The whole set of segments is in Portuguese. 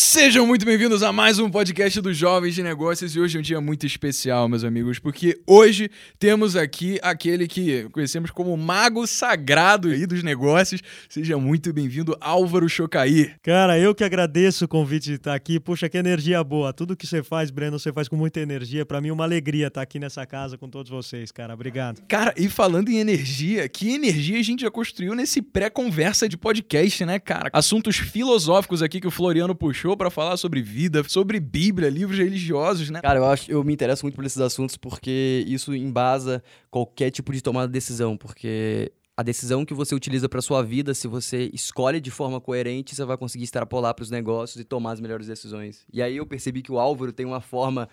Sejam muito bem-vindos a mais um podcast dos Jovens de Negócios e hoje é um dia muito especial, meus amigos, porque hoje temos aqui aquele que conhecemos como mago sagrado aí dos negócios. Seja muito bem-vindo, Álvaro Chocaí. Cara, eu que agradeço o convite de estar aqui. Puxa, que energia boa. Tudo que você faz, Breno, você faz com muita energia. Para mim é uma alegria estar aqui nessa casa com todos vocês, cara. Obrigado. Cara, e falando em energia, que energia a gente já construiu nesse pré-conversa de podcast, né, cara? Assuntos filosóficos aqui que o Floriano puxou para falar sobre vida, sobre Bíblia, livros religiosos, né? Cara, eu acho eu me interesso muito por esses assuntos porque isso embasa qualquer tipo de tomada de decisão, porque a decisão que você utiliza para sua vida, se você escolhe de forma coerente, você vai conseguir extrapolar para os negócios e tomar as melhores decisões. E aí eu percebi que o Álvaro tem uma forma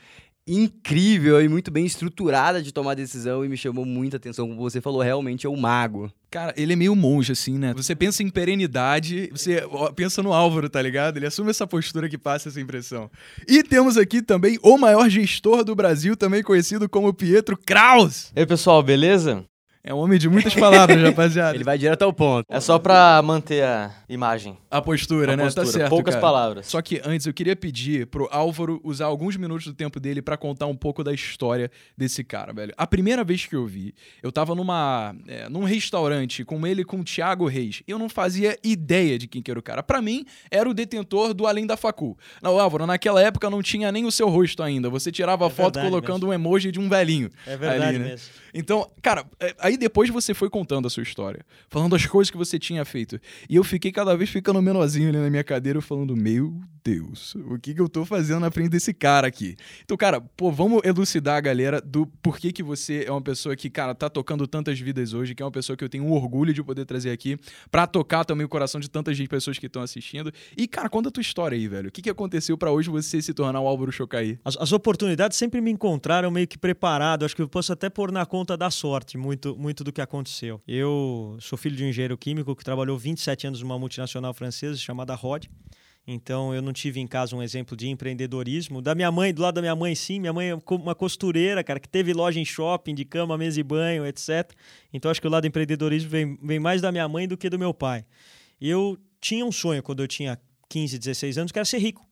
incrível e muito bem estruturada de tomar decisão e me chamou muita atenção. Como você falou, realmente é o mago. Cara, ele é meio monge, assim, né? Você pensa em perenidade, você pensa no Álvaro, tá ligado? Ele assume essa postura que passa essa impressão. E temos aqui também o maior gestor do Brasil, também conhecido como Pietro Kraus. E aí, pessoal, beleza? É um homem de muitas palavras, rapaziada. Ele vai direto ao ponto. É só pra manter a imagem. A postura, a né? Postura. Tá certo. Poucas cara. palavras. Só que antes eu queria pedir pro Álvaro usar alguns minutos do tempo dele para contar um pouco da história desse cara, velho. A primeira vez que eu vi, eu tava numa, é, num restaurante com ele com o Thiago Reis. Eu não fazia ideia de quem que era o cara. Para mim, era o detentor do Além da Facu. Não, Álvaro, naquela época não tinha nem o seu rosto ainda. Você tirava É foto verdade colocando mesmo. um emoji de um velhinho. É verdade ali, né? mesmo. Então, cara, é, aí depois você foi contando a sua história, falando as coisas que você tinha feito. E eu fiquei cada vez ficando menorzinho ali na minha cadeira, falando, meu Deus, o que, que eu tô fazendo na frente desse cara aqui? Então, cara, pô, vamos elucidar a galera do porquê que você é uma pessoa que, cara, tá tocando tantas vidas hoje, que é uma pessoa que eu tenho um orgulho de poder trazer aqui, pra tocar também o coração de tantas pessoas que estão assistindo. E, cara, conta a tua história aí, velho. O que, que aconteceu pra hoje você se tornar o Álvaro Chocaí? As, as oportunidades sempre me encontraram meio que preparado. Acho que eu posso até pôr na conta da sorte muito, muito do que aconteceu. Eu sou filho de um engenheiro químico que trabalhou 27 anos numa multinacional francesa chamada Rod. Então eu não tive em casa um exemplo de empreendedorismo. Da minha mãe, do lado da minha mãe, sim. Minha mãe é uma costureira, cara, que teve loja em shopping, de cama, mesa e banho, etc. Então acho que o lado do empreendedorismo vem, vem mais da minha mãe do que do meu pai. Eu tinha um sonho quando eu tinha 15, 16 anos, que era ser rico.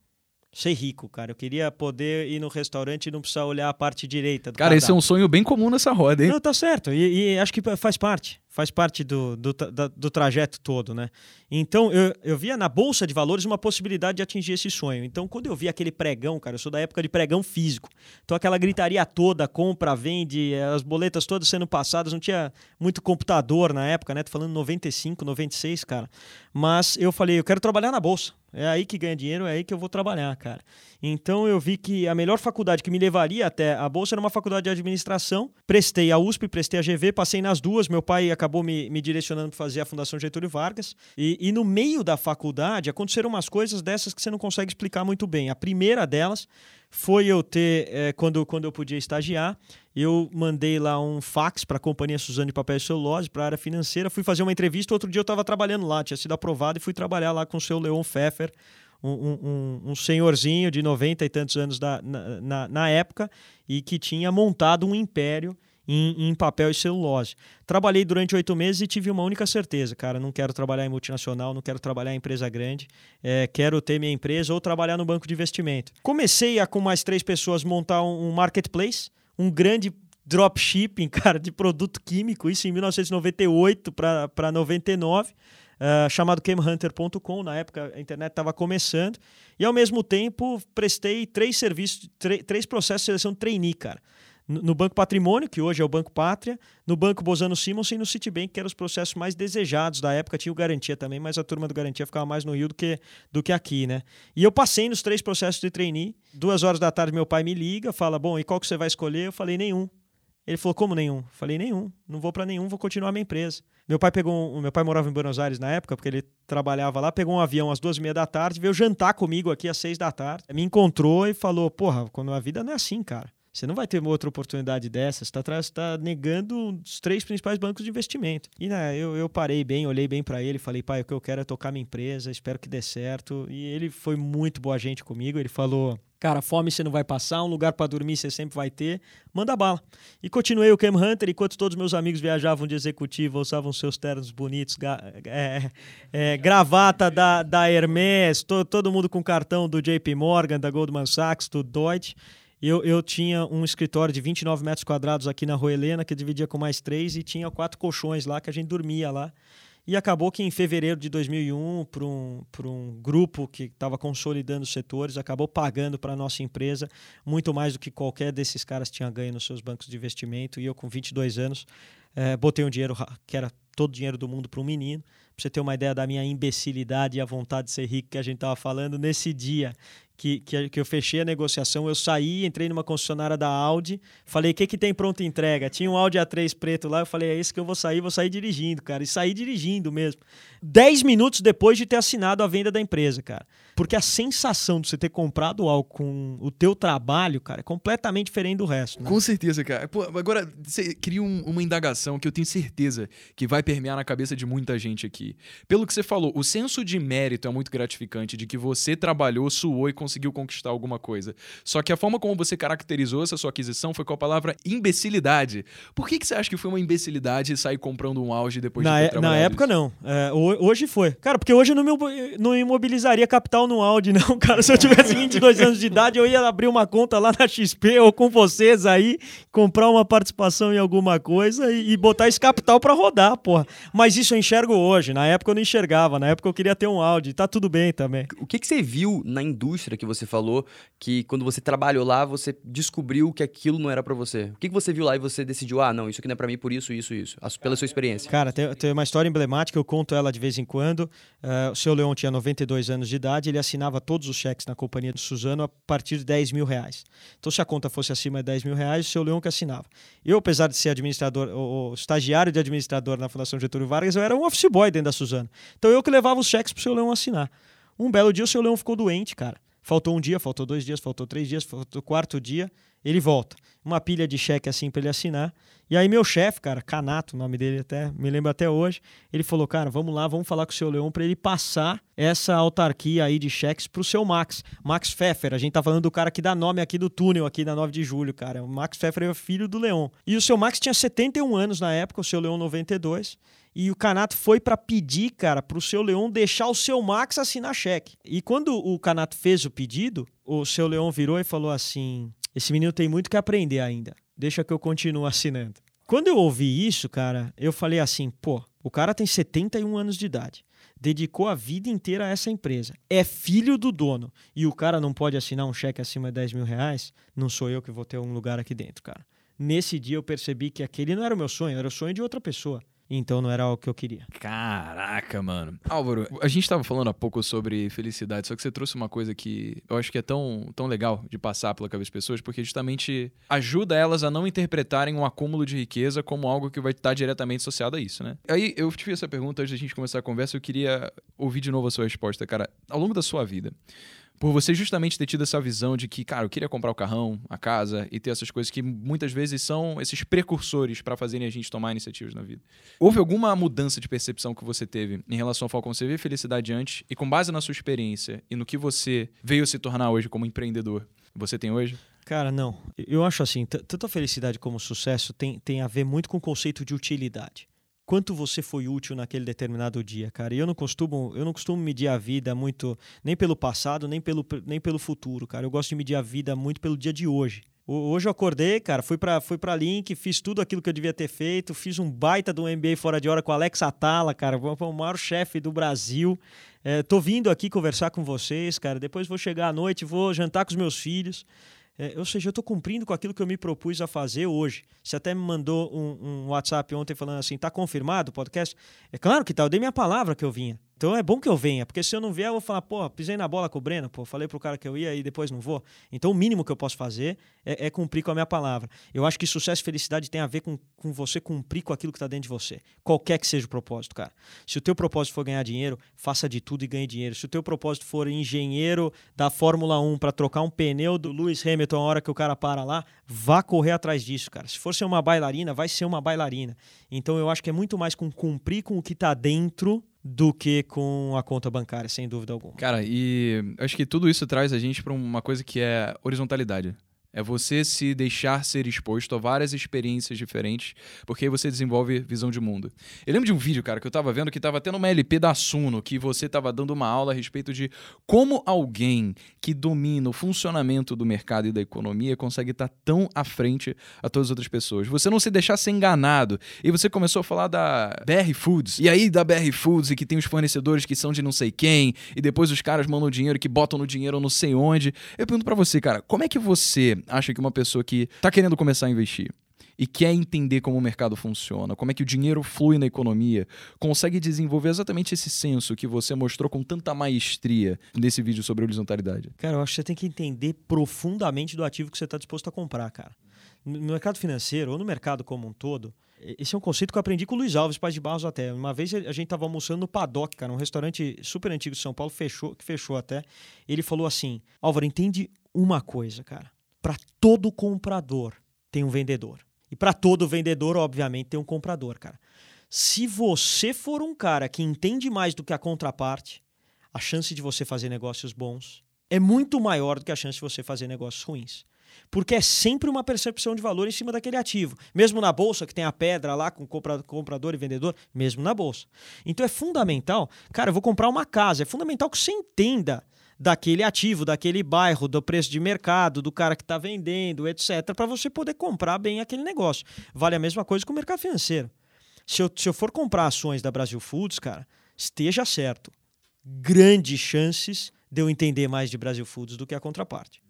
Ser rico, cara. Eu queria poder ir no restaurante e não precisar olhar a parte direita do Cara, esse é cardápio. um sonho bem comum nessa roda, hein? Não, tá certo. E, e acho que faz parte. Faz parte do, do, da- do trajeto todo, né? Então, eu, eu via na Bolsa de Valores uma possibilidade de atingir esse sonho. Então, quando eu vi aquele pregão, cara, eu sou da época de pregão físico. Então, aquela gritaria toda, compra, vende, as boletas todas sendo passadas, não tinha muito computador na época, né? Tô falando 95, 96, cara. Mas eu falei, eu quero trabalhar na Bolsa. É aí que ganha dinheiro, é aí que eu vou trabalhar, cara. Então eu vi que a melhor faculdade que me levaria até a Bolsa era uma faculdade de administração. Prestei a USP, prestei a GV, passei nas duas. Meu pai acabou me, me direcionando para fazer a Fundação Getúlio Vargas. E, e no meio da faculdade aconteceram umas coisas dessas que você não consegue explicar muito bem. A primeira delas foi eu ter, eh, quando, quando eu podia estagiar, eu mandei lá um fax para a companhia Suzano de Papel e Celulose, para a área financeira. Fui fazer uma entrevista, outro dia eu estava trabalhando lá, tinha sido aprovado e fui trabalhar lá com o seu Leon Pfeffer, um, um, um- um senhorzinho de 90 e tantos anos da, na, na, na época e que tinha montado um império em, em papel e celulose. Trabalhei durante oito meses e tive uma única certeza, cara, não quero trabalhar em multinacional, não quero trabalhar em empresa grande, é, quero ter minha empresa ou trabalhar no banco de investimento. Comecei a, com mais três pessoas, montar um, marketplace, um grande dropshipping, cara, de produto químico, isso em 1998 para 99, ah, chamado camhunter.com. Na época a internet estava começando. E ao mesmo tempo prestei três serviços, três processos de seleção trainee, cara. No Banco Patrimônio, que hoje é o Banco Pátria, no Banco Bozano Simonsen e no Citibank, que eram os processos mais desejados da época. Tinha o Garantia também, mas a turma do Garantia ficava mais no Rio do que, do que aqui, né? E eu passei nos três processos de trainee. Duas horas da tarde, meu pai me liga, fala: Bom, e qual que você vai escolher? Eu falei: Nenhum. Ele falou: Como nenhum? Eu falei: Nenhum. Não vou para nenhum, vou continuar minha empresa. Meu pai pegou um, meu pai morava em Buenos Aires na época, porque ele trabalhava lá, pegou um avião às duas e meia da tarde, veio jantar comigo aqui às seis da tarde, me encontrou e falou: Porra, quando a vida não é assim, cara. Você não vai ter outra oportunidade dessa. Você está tá negando os três principais bancos de investimento. E né, eu, eu parei bem, olhei bem para ele, falei, pai, o que eu quero é tocar minha empresa, espero que dê certo. E ele foi muito boa gente comigo. Ele falou, Cara, fome você não vai passar, um lugar para dormir você sempre vai ter. Manda bala. E continuei o Cam Hunter enquanto todos meus amigos viajavam de executivo, usavam seus ternos bonitos, é, é, gravata da, da Hermes, to, todo mundo com cartão do JP Morgan, da Goldman Sachs, do Deutsche. Eu, eu tinha um escritório de 29 metros quadrados aqui na Rua Helena, que dividia com mais três, e tinha quatro colchões lá, que a gente dormia lá. E acabou que em fevereiro de 2001, para um, um grupo que estava consolidando os setores, acabou pagando para a nossa empresa muito mais do que qualquer desses caras tinha ganho nos seus bancos de investimento. E eu, com 22 anos, é, botei um dinheiro que era todo o dinheiro do mundo para um menino. Para você ter uma ideia da minha imbecilidade e a vontade de ser rico que a gente estava falando, nesse dia que, que, que, eu fechei a negociação, eu saí, entrei numa concessionária da Audi, falei, o que, que tem pronta entrega? Tinha um Audi A3 preto lá, eu falei, é esse que eu vou sair, vou sair dirigindo, cara. E saí dirigindo mesmo. Dez minutos depois de ter assinado a venda da empresa, cara. Porque a sensação de você ter comprado algo com o teu trabalho, cara, é completamente diferente do resto. Né? Com certeza, cara. Pô, agora, você cria um, uma indagação que eu tenho certeza que vai permear na cabeça de muita gente aqui. Pelo que você falou, o senso de mérito é muito gratificante, de que você trabalhou, suou e conseguiu conquistar alguma coisa. Só que a forma como você caracterizou essa sua aquisição foi com a palavra imbecilidade. Por que, que você acha que foi uma imbecilidade sair comprando um auge depois na de ter é, Na época, não. É, hoje foi. Cara, porque hoje eu não, me, não imobilizaria capital no Audi, não, cara. Se eu tivesse 22 anos de idade, eu ia abrir uma conta lá na XP ou com vocês aí, comprar uma participação em alguma coisa e, e botar esse capital para rodar, porra. Mas isso eu enxergo hoje. Na época eu não enxergava. Na época eu queria ter um Audi. Tá tudo bem também. O que, que você viu na indústria que você falou que quando você trabalhou lá, você descobriu que aquilo não era para você? O que, que você viu lá e você decidiu, ah, não, isso aqui não é pra mim por isso, isso, isso? Pela sua experiência. Cara, tem, tem uma história emblemática, eu conto ela de vez em quando. Uh, o seu Leão tinha 92 anos de idade, ele assinava todos os cheques na companhia do Suzano a partir de 10 mil reais. Então, se a conta fosse acima de 10 mil reais, o seu Leão que assinava. Eu, apesar de ser administrador, o, estagiário de administrador na Fundação Getúlio Vargas, eu era um office boy dentro da Suzano. Então, eu que levava os cheques pro seu Leão assinar. Um belo dia, o seu Leão ficou doente, cara. Faltou um dia, faltou dois dias, faltou três dias, faltou quarto dia, ele volta. Uma pilha de cheque assim para ele assinar. E aí meu chefe, cara, Canato, o nome dele até, me lembro até hoje, ele falou, cara, vamos lá, vamos falar com o seu Leão para ele passar essa autarquia aí de cheques pro seu Max. Max Pfeffer, a gente tá falando do cara que dá nome aqui do túnel aqui na 9 de julho, cara. O Max Pfeffer é o filho do Leão. E o seu Max tinha 71 anos na época, o seu Leão 92. E o Canato foi para pedir, cara, para o seu Leão deixar o seu Max assinar cheque. E quando o Canato fez o pedido, o seu Leão virou e falou assim: Esse menino tem muito que aprender ainda. Deixa que eu continuo assinando. Quando eu ouvi isso, cara, eu falei assim: pô, o cara tem 71 anos de idade. Dedicou a vida inteira a essa empresa. É filho do dono. E o cara não pode assinar um cheque acima de 10 mil reais? Não sou eu que vou ter um lugar aqui dentro, cara. Nesse dia eu percebi que aquele não era o meu sonho, era o sonho de outra pessoa. Então não era o que eu queria. Caraca, mano. Álvaro, a gente tava falando há pouco sobre felicidade, só que você trouxe uma coisa que eu acho que é tão, tão legal de passar pela cabeça das pessoas, porque justamente ajuda elas a não interpretarem um acúmulo de riqueza como algo que vai estar diretamente associado a isso, né? Aí eu te fiz essa pergunta antes da gente começar a conversa, eu queria ouvir de novo a sua resposta, cara. Ao longo da sua vida, por você justamente ter tido essa visão de que, cara, eu queria comprar o carrão, a casa e ter essas coisas que muitas vezes são esses precursores para fazerem a gente tomar iniciativas na vida. Houve alguma mudança de percepção que você teve em relação ao Falcão? Você vê felicidade antes e com base na sua experiência e no que você veio se tornar hoje como empreendedor, você tem hoje? Cara, não. Eu acho assim, tanto a felicidade como o sucesso tem, tem a ver muito com o conceito de utilidade quanto você foi útil naquele determinado dia, cara. E eu não costumo, eu não costumo medir a vida muito nem pelo passado, nem pelo, nem pelo futuro, cara. Eu gosto de medir a vida muito pelo dia de hoje. Hoje eu acordei, cara, fui para fui pra Link, fiz tudo aquilo que eu devia ter feito, fiz um baita do MBA fora de hora com o Alex Atala, cara, o maior chefe do Brasil. É, tô vindo aqui conversar com vocês, cara. Depois vou chegar à noite, vou jantar com os meus filhos. É, ou seja, eu estou cumprindo com aquilo que eu me propus a fazer hoje. Você até me mandou um, um WhatsApp ontem falando assim: está confirmado o podcast? É claro que tá, eu dei minha palavra que eu vinha. Então é bom que eu venha, porque se eu não vier, eu vou falar, pô, pisei na bola com o Breno, pô, falei pro cara que eu ia e depois não vou. Então o mínimo que eu posso fazer é, é cumprir com a minha palavra. Eu acho que sucesso e felicidade tem a ver com, com você cumprir com aquilo que está dentro de você. Qualquer que seja o propósito, cara. Se o teu propósito for ganhar dinheiro, faça de tudo e ganhe dinheiro. Se o teu propósito for engenheiro da Fórmula 1 para trocar um pneu do Lewis Hamilton a hora que o cara para lá, vá correr atrás disso, cara. Se for ser uma bailarina, vai ser uma bailarina. Então eu acho que é muito mais com cumprir com o que está dentro do que com a conta bancária, sem dúvida alguma. Cara, e acho que tudo isso traz a gente para uma coisa que é horizontalidade. É você se deixar ser exposto a várias experiências diferentes, porque aí você desenvolve visão de mundo. Eu lembro de um vídeo, cara, que eu tava vendo que tava tendo uma LP da Suno, que você tava dando uma aula a respeito de como alguém que domina o funcionamento do mercado e da economia consegue estar tão à frente a todas as outras pessoas. Você não se deixar ser enganado. E você começou a falar da BR Foods. E aí da BR Foods e que tem os fornecedores que são de não sei quem, e depois os caras mandam dinheiro que botam no dinheiro não sei onde. Eu pergunto para você, cara, como é que você acha que uma pessoa que está querendo começar a investir e quer entender como o mercado funciona, como é que o dinheiro flui na economia, consegue desenvolver exatamente esse senso que você mostrou com tanta maestria nesse vídeo sobre horizontalidade? Cara, eu acho que você tem que entender profundamente do ativo que você está disposto a comprar, cara. No mercado financeiro ou no mercado como um todo, esse é um conceito que eu aprendi com o Luiz Alves, Paz de Barros até. Uma vez a gente estava almoçando no Paddock, cara, um restaurante super antigo de São Paulo, fechou, que fechou até. Ele falou assim: Álvaro, entende uma coisa, cara para todo comprador tem um vendedor. E para todo vendedor, obviamente, tem um comprador, cara. Se você for um cara que entende mais do que a contraparte, a chance de você fazer negócios bons é muito maior do que a chance de você fazer negócios ruins. Porque é sempre uma percepção de valor em cima daquele ativo. Mesmo na bolsa, que tem a pedra lá com comprador e vendedor, mesmo na bolsa. Então é fundamental, cara, eu vou comprar uma casa, é fundamental que você entenda daquele ativo, daquele bairro, do preço de mercado, do cara que está vendendo, etc., para você poder comprar bem aquele negócio. Vale a mesma coisa com o mercado financeiro. Se eu, se eu for comprar ações da Brasil Foods, cara, esteja certo. Grandes chances de eu entender mais de Brasil Foods do que a contraparte.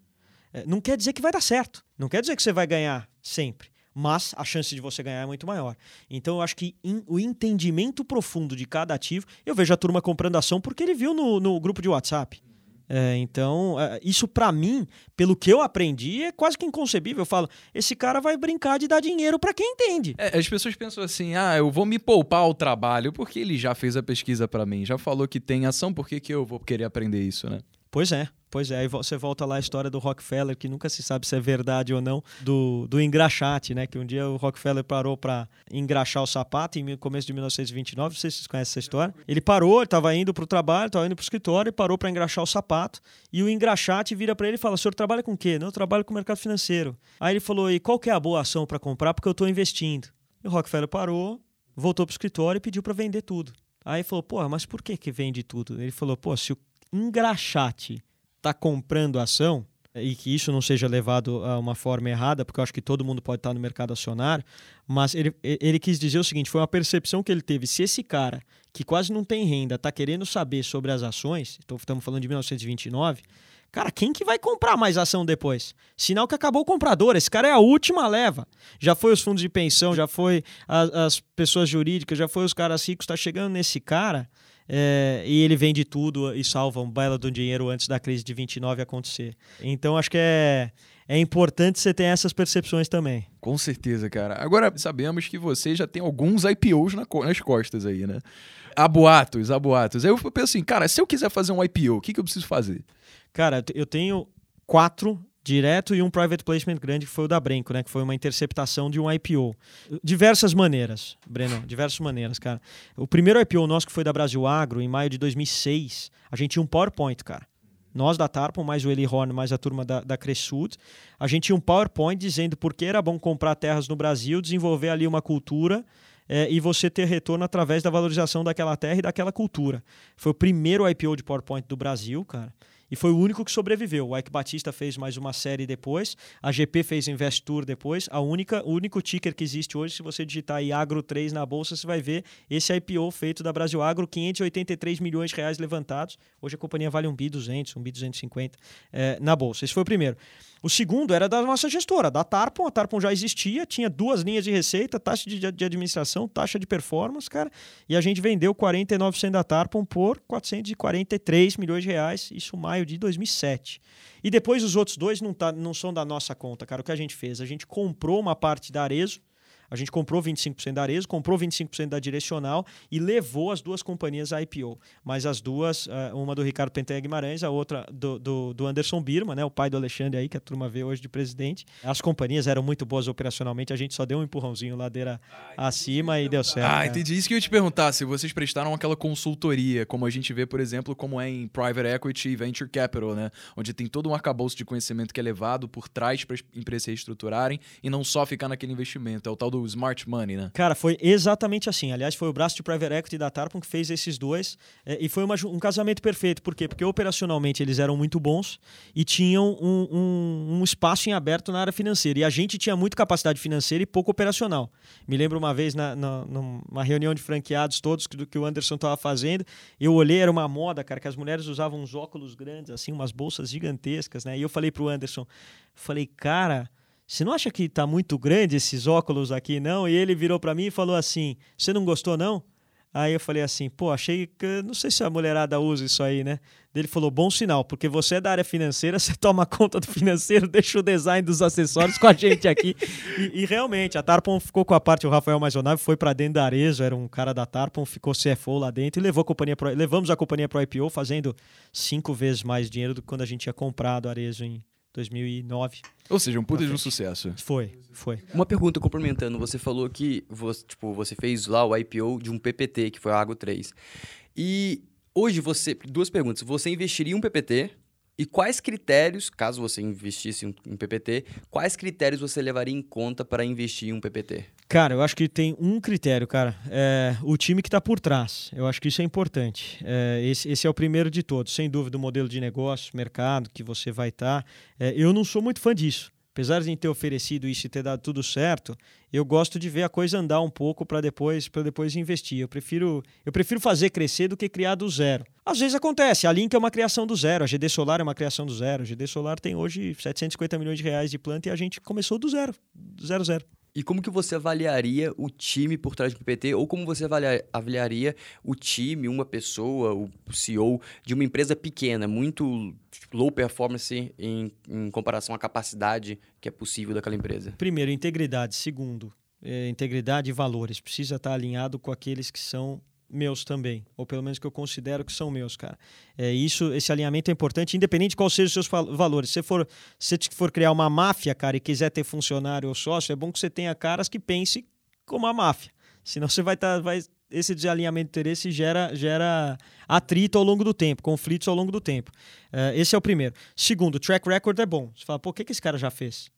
É, não quer dizer que vai dar certo. Não quer dizer que você vai ganhar sempre. Mas a chance de você ganhar é muito maior. Então eu acho que in, o entendimento profundo de cada ativo. Eu vejo a turma comprando ação porque ele viu no, no grupo de WhatsApp. É, então, é, isso para mim, pelo que eu aprendi, é quase que inconcebível. Eu falo, esse cara vai brincar de dar dinheiro para quem entende. É, as pessoas pensam assim, ah, eu vou me poupar o trabalho porque ele já fez a pesquisa para mim, já falou que tem ação, por que, que eu vou querer aprender isso, né? Pois é, pois é. Aí você volta lá a história do Rockefeller, que nunca se sabe se é verdade ou não, do, do engraxate, né? Que um dia o Rockefeller parou para engraxar o sapato em começo de 1929. Não sei se vocês conhecem essa história. Ele parou, estava indo para o trabalho, estava indo para o escritório e parou para engraxar o sapato. E o engraxate vira para ele e fala: O senhor trabalha com o quê? Não, eu trabalho com o mercado financeiro. Aí ele falou: E qual que é a boa ação para comprar? Porque eu estou investindo. E o Rockefeller parou, voltou para o escritório e pediu para vender tudo. Aí falou: Pô, mas por que, que vende tudo? Ele falou: Pô, se o engraxate está comprando ação, e que isso não seja levado a uma forma errada, porque eu acho que todo mundo pode estar no mercado acionário, mas ele, ele quis dizer o seguinte: foi uma percepção que ele teve. Se esse cara, que quase não tem renda, está querendo saber sobre as ações, então estamos falando de 1929, cara, quem que vai comprar mais ação depois? Sinal que acabou o comprador, esse cara é a última leva. Já foi os fundos de pensão, já foi as, as pessoas jurídicas, já foi os caras ricos, está chegando nesse cara é, e ele vende tudo e salva um belo do dinheiro antes da crise de 29 acontecer. Então acho que é, é importante você ter essas percepções também. Com certeza, cara. Agora sabemos que você já tem alguns IPOs na, nas costas aí, né? Há boatos, há boatos. Aí eu penso assim, cara, se eu quiser fazer um IPO, o que, que eu preciso fazer? Cara, eu tenho quatro direto e um private placement grande que foi o da Brenco, né? Que foi uma interceptação de um IPO. Diversas maneiras, Breno, diversas maneiras, cara. O primeiro IPO nosso que foi da Brasil Agro, em maio de 2006, a gente tinha um PowerPoint, cara. Nós da Tarpon, mais o Eli Horn, mais a turma da, da Cresud, a gente tinha um PowerPoint dizendo por que era bom comprar terras no Brasil, desenvolver ali uma cultura é, e você ter retorno através da valorização daquela terra e daquela cultura. Foi o primeiro IPO de PowerPoint do Brasil, cara e foi o único que sobreviveu. O Ike Batista fez mais uma série depois, a GP fez Invest Tour depois. A única, o único ticker que existe hoje, se você digitar aí Agro 3 na bolsa, você vai ver esse IPO feito da Brasil Agro, 583 milhões de reais levantados. Hoje a companhia vale um bi 200, um bi 250 é, na bolsa. Esse foi o primeiro. O segundo era da nossa gestora, da Tarpon. A Tarpon já existia, tinha duas linhas de receita, taxa de, de administração, taxa de performance, cara. E a gente vendeu 49% da Tarpon por 443 milhões de reais, isso maio de 2007. E depois os outros dois não, tá, não são da nossa conta, cara. O que a gente fez? A gente comprou uma parte da Arezo, A gente comprou 25% da Arezo, comprou 25% da Direcional e levou as duas companhias à IPO. Mas as duas, eh, uma do Ricardo Penteia Guimarães, a outra do, do, do Anderson Birma, né, o pai do Alexandre aí, que a turma vê hoje de presidente. As companhias eram muito boas operacionalmente, a gente só deu um empurrãozinho ladeira acima e deu certo. Ah, né? entendi. Isso que eu ia te perguntar, se vocês prestaram aquela consultoria, como a gente vê, por exemplo, como é em private equity e venture capital, né? Onde tem todo um arcabouço de conhecimento que é levado por trás para as empresas se reestruturarem e não só ficar naquele investimento. É o tal do smart money, né? Cara, foi exatamente assim. Aliás, foi o braço de private equity da Tarpon que fez esses dois. eh, e foi uma um casamento perfeito. Por quê? Porque operacionalmente eles eram muito bons e tinham um, um- um espaço em aberto na área financeira. E a gente tinha muita capacidade financeira e pouco operacional. Me lembro uma vez na, na- numa reunião de franqueados todos que, que o Anderson estava fazendo. Eu olhei, era uma moda, cara, que as mulheres usavam uns óculos grandes, assim, umas bolsas gigantescas, né? E eu falei pro Anderson, falei, cara, você não acha que tá muito grande esses óculos aqui, não? E ele virou para mim e falou assim: Você não gostou, não? Aí eu falei assim, pô, achei que. Não sei se a mulherada usa isso aí, né? Ele falou, bom sinal, porque você é da área financeira, você toma conta do financeiro, deixa o design dos acessórios com a gente aqui. E, e realmente, a Tarpon ficou com a parte, o Rafael Maisonave foi para dentro da Arezo, era um cara da Tarpon, ficou CFO lá dentro e levou a companhia pro, levamos a companhia para o IPO, fazendo cinco vezes mais dinheiro do que quando a gente tinha comprado a Arezo em 2009. Ou seja, um puta de um sucesso. Foi, foi. Uma pergunta complementando, você falou que você, tipo, você fez lá o IPO de um PPT, que foi a Água 3. E hoje você, duas perguntas, você investiria em um PPT e quais critérios, caso você investisse em PPT, quais critérios você levaria em conta para investir em um PPT? Cara, eu acho que tem um critério, cara. É o time que está por trás. Eu acho que isso é importante. É, esse, esse é o primeiro de todos. Sem dúvida, o modelo de negócio, mercado que você vai estar. eu não sou muito fã disso. Apesar de ter oferecido isso e ter dado tudo certo, eu gosto de ver a coisa andar um pouco para depois para depois investir. Eu prefiro, eu prefiro fazer crescer do que criar do zero. Às vezes acontece. A Link é uma criação do zero, a GD Solar é uma criação do zero. A GD Solar tem hoje 750 milhões de reais de planta e a gente começou do zero, do zero zero. E como que você avaliaria o time por trás do PPT? Ou como você avalia- avaliaria o time, uma pessoa, o CEO de uma empresa pequena, muito low performance em, em comparação à capacidade que é possível daquela empresa? Primeiro, integridade. Segundo, eh, integridade e valores. Precisa estar alinhado com aqueles que são meus também, ou pelo menos que eu considero que são meus, cara. É isso, esse alinhamento é importante, independente de quais sejam os seus val- valores. Se for, se for criar uma máfia, cara, e quiser ter funcionário ou sócio, é bom que você tenha caras que pensem como a máfia. Senão você vai estar, vai esse desalinhamento de interesse gera, gera atrito ao longo do tempo, conflitos ao longo do tempo. Eh, esse é o primeiro. Segundo, track record é bom. Você fala, pô, o que, que esse cara já fez?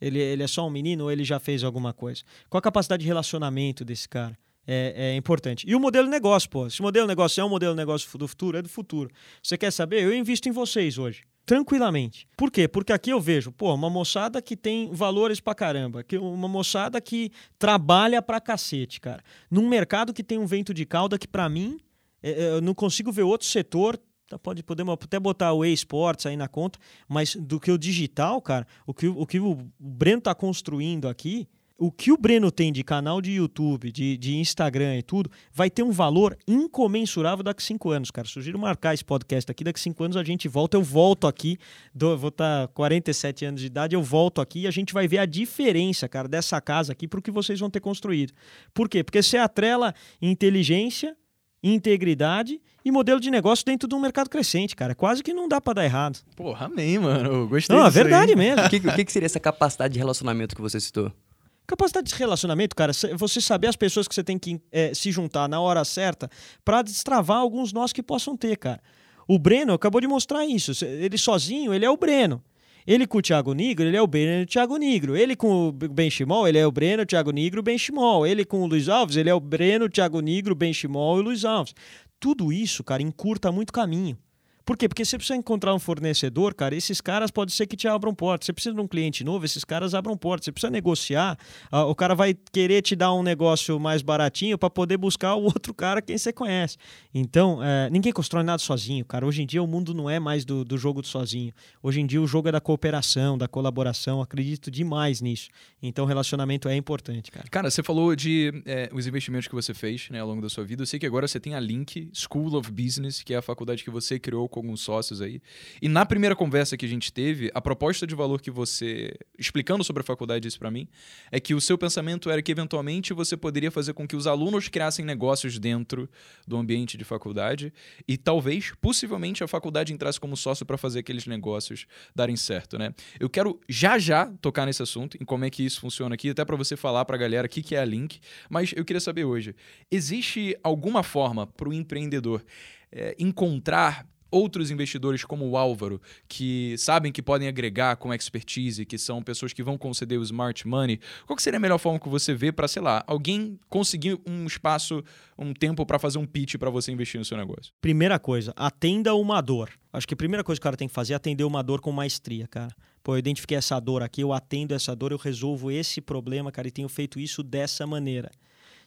Ele, ele é só um menino ou ele já fez alguma coisa? Qual a capacidade de relacionamento desse cara? É, é importante. E o modelo de negócio, pô. Se o modelo de negócio é um modelo de negócio do futuro, é do futuro. Você quer saber? Eu invisto em vocês hoje. Tranquilamente. Por quê? Porque aqui eu vejo, pô, uma moçada que tem valores pra caramba, que uma moçada que trabalha pra cacete, cara. Num mercado que tem um vento de cauda que, pra mim, é, é, eu não consigo ver outro setor Tá, Pode podemos até botar o esportes aí na conta, mas do que o digital, cara, o que o, que o Breno tá construindo aqui, o que o Breno tem de canal de YouTube, de, de Instagram e tudo, vai ter um valor incomensurável daqui a cinco anos, cara. Sugiro marcar esse podcast aqui, daqui a cinco anos a gente volta, eu volto aqui, dou- vou estar 47 anos de idade, eu volto aqui e a gente vai ver a diferença, cara, dessa casa aqui pro que vocês vão ter construído. Por quê? Porque você atrela inteligência, integridade e modelo de negócio dentro de um mercado crescente, cara. Quase que não dá para dar errado. Porra, amém, mano. Eu Gostei Não, é disso aí. verdade mesmo. O que, o que que seria essa capacidade de relacionamento que você citou? Capacidade de relacionamento, cara, cê- você saber as pessoas que você tem que eh, se juntar na hora certa para destravar alguns nós que possam ter, cara. O Breno acabou de mostrar isso. Ele sozinho, ele é o Breno. Ele com o Thiago Nigro, ele é o Breno e o Thiago Nigro. Ele com o Ben Chimol, ele é o Breno, o Thiago Nigro, o Ben Chimol. Ele com o Luiz Alves, ele é o Breno, o Thiago Nigro, o Ben Chimol e o Luiz Alves. Tudo isso, cara, encurta muito caminho. Por quê? Porque você precisa encontrar um fornecedor, cara, esses caras pode ser que te abram portas. Você precisa de um cliente novo, esses caras abram portas. Você precisa negociar, ah, o cara vai querer te dar um negócio mais baratinho para poder buscar o outro cara quem você conhece. Então, eh, ninguém constrói nada sozinho, cara. Hoje em dia o mundo não é mais do, do jogo do sozinho. Hoje em dia o jogo é da cooperação, da colaboração. Acredito demais nisso. Então, relacionamento é importante, cara. Cara, você falou de é, os investimentos que você fez né, ao longo da sua vida. Eu sei que agora você tem a Link School of Business, que é a faculdade que você criou com com alguns sócios aí. E na primeira conversa que a gente teve, a proposta de valor que você, explicando sobre a faculdade, disse para mim, é que o seu pensamento era que eventualmente você poderia fazer com que os alunos criassem negócios dentro do ambiente de faculdade e talvez, possivelmente, a faculdade entrasse como sócio para fazer aqueles negócios darem certo, né? Eu quero já já tocar nesse assunto, em como é que isso funciona aqui, até para você falar para a galera o que, que é a Link, mas eu queria saber hoje, existe alguma forma para o empreendedor é, encontrar outros investidores como o Álvaro, que sabem que podem agregar com expertise, que são pessoas que vão conceder o smart money, qual seria a melhor forma que você vê para, sei lá, alguém conseguir um espaço, um tempo para fazer um pitch para você investir no seu negócio? Primeira coisa, atenda uma dor. Acho que a primeira coisa que o cara tem que fazer é atender uma dor com maestria, cara. Pô, eu identifiquei essa dor aqui, eu atendo essa dor, eu resolvo esse problema, cara, e tenho feito isso dessa maneira.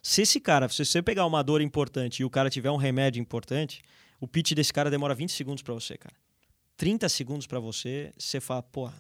Se esse cara, se você pegar uma dor importante e o cara tiver um remédio importante, o pitch desse cara demora 20 segundos para você, cara. 30 segundos para você, você fala, porra,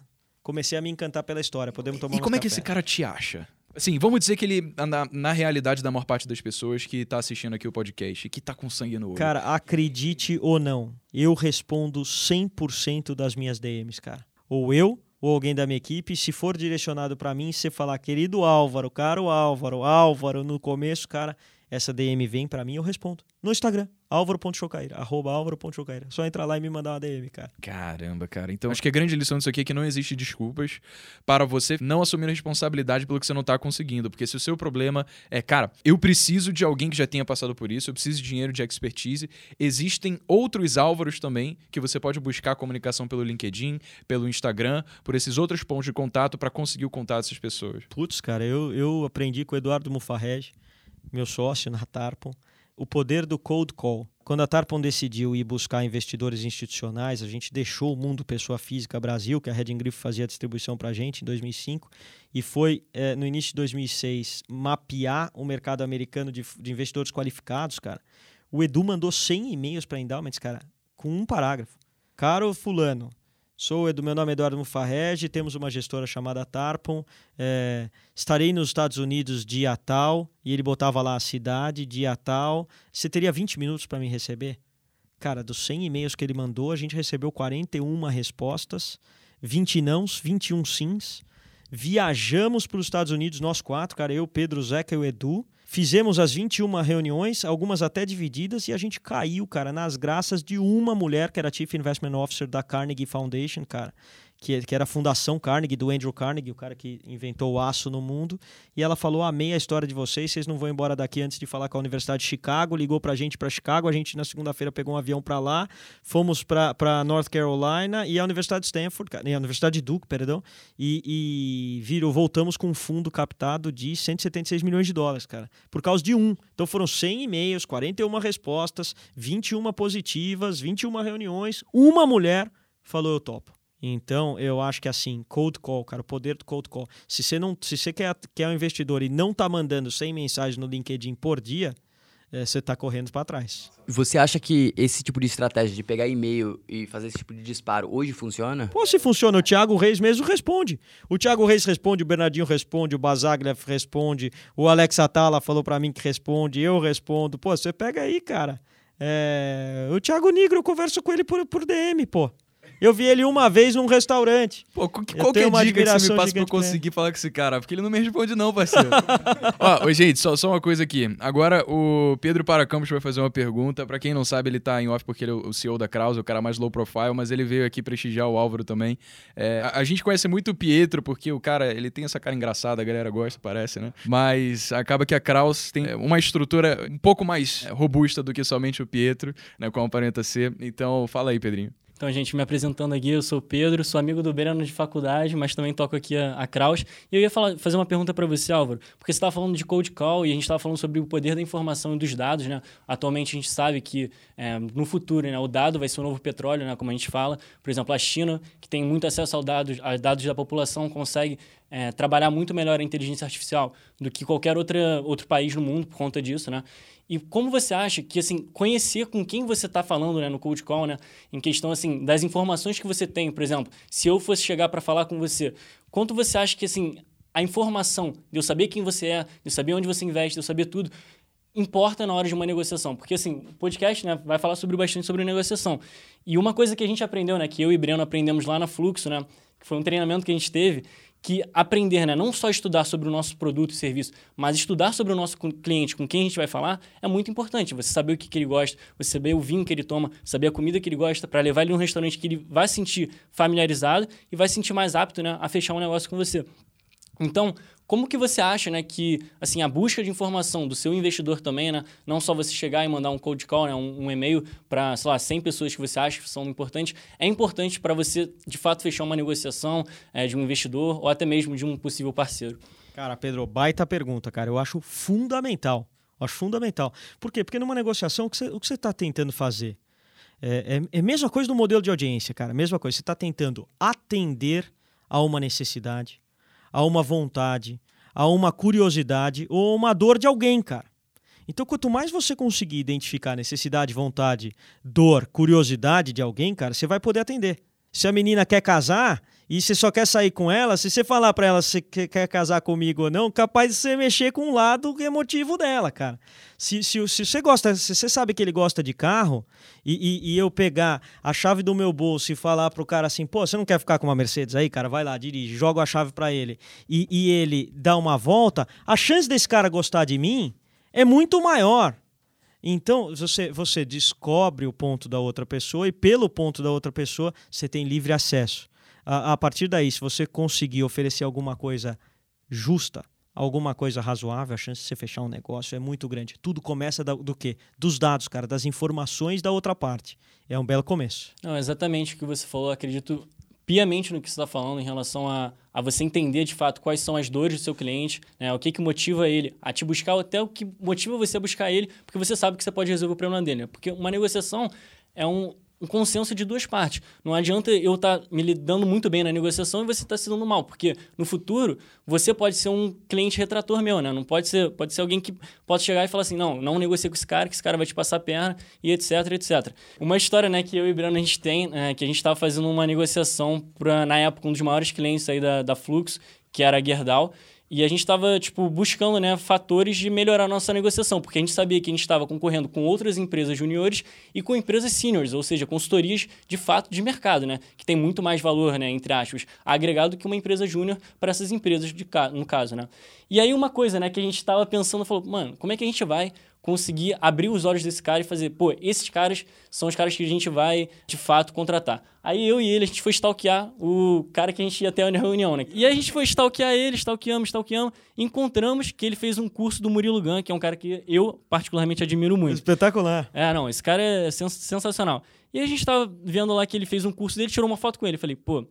comecei a me encantar pela história, podemos tomar E como é que café. esse cara te acha? Assim, vamos dizer que ele, na, na realidade da maior parte das pessoas que tá assistindo aqui o podcast, que tá com sangue no olho. Cara, acredite ou não, eu respondo 100% das minhas DMs, cara. Ou eu, ou alguém da minha equipe, se for direcionado para mim, você falar, querido Álvaro, caro Álvaro, Álvaro, no começo, cara, essa DM vem para mim, eu respondo. No Instagram, álvaro.chocaira, arroba álvaro.chocaira. Só entrar lá e me mandar uma DM, cara. Caramba, cara. Então, acho que a grande lição disso aqui é que não existe desculpas para você não assumir a responsabilidade pelo que você não tá conseguindo. Porque se o seu problema é, cara, eu preciso de alguém que já tenha passado por isso, eu preciso de dinheiro de expertise, existem outros Álvaros também que você pode buscar comunicação pelo LinkedIn, pelo Instagram, por esses outros pontos de contato para conseguir o contato dessas pessoas. Putz, cara, eu, eu aprendi com o Eduardo Mufarrege, meu sócio na Tarpon, o poder do cold call. Quando a Tarpon decidiu ir buscar investidores institucionais, a gente deixou o mundo pessoa física Brasil, que a Red Griff fazia a distribuição para a gente em 2005, e foi é, no início de 2006 mapear o mercado americano de, de investidores qualificados, cara. O Edu mandou 100 e-mails para Endowments, cara, com um parágrafo. Caro fulano, Sou Edu, meu nome é Eduardo Mufarrege, temos uma gestora chamada Tarpon. É, estarei nos Estados Unidos dia tal, e ele botava lá a cidade, dia tal. Você teria 20 minutos para me receber? Cara, dos 100 e-mails que ele mandou, a gente recebeu 41 respostas, 20 nãos, 21 sims. Viajamos para os Estados Unidos, nós quatro, cara, eu, Pedro, Zeca e o Edu. Fizemos as 21 reuniões, algumas até divididas, e a gente caiu, cara, nas graças de uma mulher que era Chief Investment Officer da Carnegie Foundation, cara, que, que era a Fundação Carnegie, do Andrew Carnegie, o cara que inventou o aço no mundo. E ela falou: Amei a história de vocês, vocês não vão embora daqui antes de falar com a Universidade de Chicago. Ligou pra gente para Chicago, a gente na segunda-feira pegou um avião para lá, fomos para North Carolina e a Universidade de Stanford, a Universidade de Duke, perdão, e, e virou, voltamos com um fundo captado de 176 milhões de dólares, cara, por causa de um. Então foram 100 e-mails, 41 respostas, 21 positivas, 21 reuniões, uma mulher falou: Eu topo. Então, eu acho que assim, cold call, cara, o poder do cold call. Se você não, se você quer, quer um investidor e não tá mandando 100 mensagens no LinkedIn por dia, é, você tá correndo para trás. Você acha que esse tipo de estratégia de pegar e-mail e fazer esse tipo de disparo hoje funciona? Pô, se funciona, o Thiago Reis mesmo responde. O Thiago Reis responde, o Bernardinho responde, o Bazaglia responde, o Alex Atala falou para mim que responde, eu respondo. Pô, você pega aí, cara. É... O Thiago Nigro, eu converso com ele por, por DM, pô. Eu vi ele uma vez num restaurante. Pô, que, qual que é a dica que você me passa pra eu conseguir falar com esse cara? Porque ele não me responde não, parceiro. Ó, gente, só, só uma coisa aqui. Agora o Pedro Paracampos vai fazer uma pergunta. Pra quem não sabe, ele tá em off porque ele é o CEO da Kraus, o cara mais low profile, mas ele veio aqui prestigiar o Álvaro também. É, a, a, gente conhece muito o Pietro, porque o cara, ele tem essa cara engraçada, a galera gosta, parece, né? Mas acaba que a Kraus tem uma estrutura um pouco mais robusta do que somente o Pietro, né? Como aparenta ser. Então, fala aí, Pedrinho. Então, gente, me apresentando aqui, eu sou o Pedro, sou amigo do Breno de faculdade, mas também toco aqui a, a Kraus. E eu ia falar, fazer uma pergunta para você, Álvaro, porque você estava falando de cold call e a gente estava falando sobre o poder da informação e dos dados, né? Atualmente a gente sabe que é, no futuro né, o dado vai ser o novo petróleo, né? Como a gente fala. Por exemplo, a China, que tem muito acesso aos dados, a dados da população, consegue é, trabalhar muito melhor a inteligência artificial do que qualquer outra, outro país no mundo por conta disso, né? E como você acha que, assim, conhecer com quem você está falando, né, no cold call, né, em questão, assim, das informações que você tem, por exemplo, se eu fosse chegar para falar com você, quanto você acha que, assim, a informação de eu saber quem você é, de eu saber onde você investe, de eu saber tudo, importa na hora de uma negociação. Porque, assim, o podcast né, vai falar sobre bastante sobre negociação. E uma coisa que a gente aprendeu, né, que eu e Breno aprendemos lá na Fluxo, né, que foi um treinamento que a gente teve, que aprender, né, não só estudar sobre o nosso produto e serviço, mas estudar sobre o nosso cliente, com quem a gente vai falar, é muito importante. Você saber o que, que ele gosta, você saber o vinho que ele toma, saber a comida que ele gosta, para levar ele num restaurante que ele vai se sentir familiarizado e vai se sentir mais apto né, a fechar um negócio com você. Então, como que você acha, né, que assim a busca de informação do seu investidor também, né, não só você chegar e mandar um cold call, né, um, um e-mail para, sei lá, 100 pessoas que você acha que são importantes, é importante para você de fato fechar uma negociação é, de um investidor ou até mesmo de um possível parceiro? Cara, Pedro, baita pergunta, cara. Eu acho fundamental. Eu acho fundamental. Por quê? Porque numa negociação, o que você está tentando fazer? É, é, é a mesma coisa do modelo de audiência, cara. Mesma coisa. Você está tentando atender a uma necessidade, a uma vontade, a uma curiosidade ou uma dor de alguém, cara. Então, quanto mais você conseguir identificar necessidade, vontade, dor, curiosidade de alguém, cara, você vai poder atender. Se a menina quer casar, e você só quer sair com ela, se você falar para ela se quer casar comigo ou não, capaz de você mexer com um lado emotivo dela, cara. Se, se, se você gosta, se você sabe que ele gosta de carro, e, e, e, eu pegar a chave do meu bolso e falar pro cara assim, pô, você não quer ficar com uma Mercedes aí, cara? Vai lá, dirige, joga a chave para ele, e, e ele dá uma volta, a chance desse cara gostar de mim é muito maior. Então, você, você descobre o ponto da outra pessoa e, pelo ponto da outra pessoa, você tem livre acesso a, a partir daí, se você conseguir oferecer alguma coisa justa, alguma coisa razoável, a chance de você fechar um negócio é muito grande. Tudo começa da, do quê? Dos dados, cara, das informações da outra parte. É um belo começo. Não, exatamente o que você falou. Acredito piamente no que você está falando em relação a, a você entender de fato quais são as dores do seu cliente, né? o que, que motiva ele a te buscar, até o que motiva você a buscar ele, porque você sabe que você pode resolver o problema dele. Né? Porque uma negociação é um, um consenso de duas partes. Não adianta eu estar tá me lidando muito bem na negociação e você estar tá se dando mal, porque no futuro você pode ser um cliente retrator meu, né? Não pode ser, pode ser alguém que pode chegar e falar assim, não, não negocie com esse cara, que esse cara vai te passar a perna e etc, etc. Uma história, né, que eu e o Breno a gente tem, é, que a gente estava fazendo uma negociação para na época um dos maiores clientes aí da, da Flux, que era a Gerdau, e a gente estava, tipo, buscando né, fatores de melhorar nossa negociação, porque a gente sabia que a gente estava concorrendo com outras empresas juniores e com empresas seniors, ou seja, consultorias de fato de mercado, né? Que tem muito mais valor, né, entre aspas, agregado que uma empresa júnior para essas empresas, de no caso, né? E aí uma coisa, né, que a gente estava pensando, falou, mano, como é que a gente vai conseguir abrir os olhos desse cara e fazer, pô, esses caras são os caras que a gente vai de fato contratar. Aí eu e ele, a gente foi stalkear o cara que a gente ia até a reunião, né? E a gente foi stalkear ele, stalkeamos, stalkeamos, encontramos que ele fez um curso do Murilo Gun, que é um cara que eu particularmente admiro muito. Espetacular. É, não, esse cara é sens sensacional. E a gente tava vendo lá que ele fez um curso dele, tirou uma foto com ele. Falei, pô,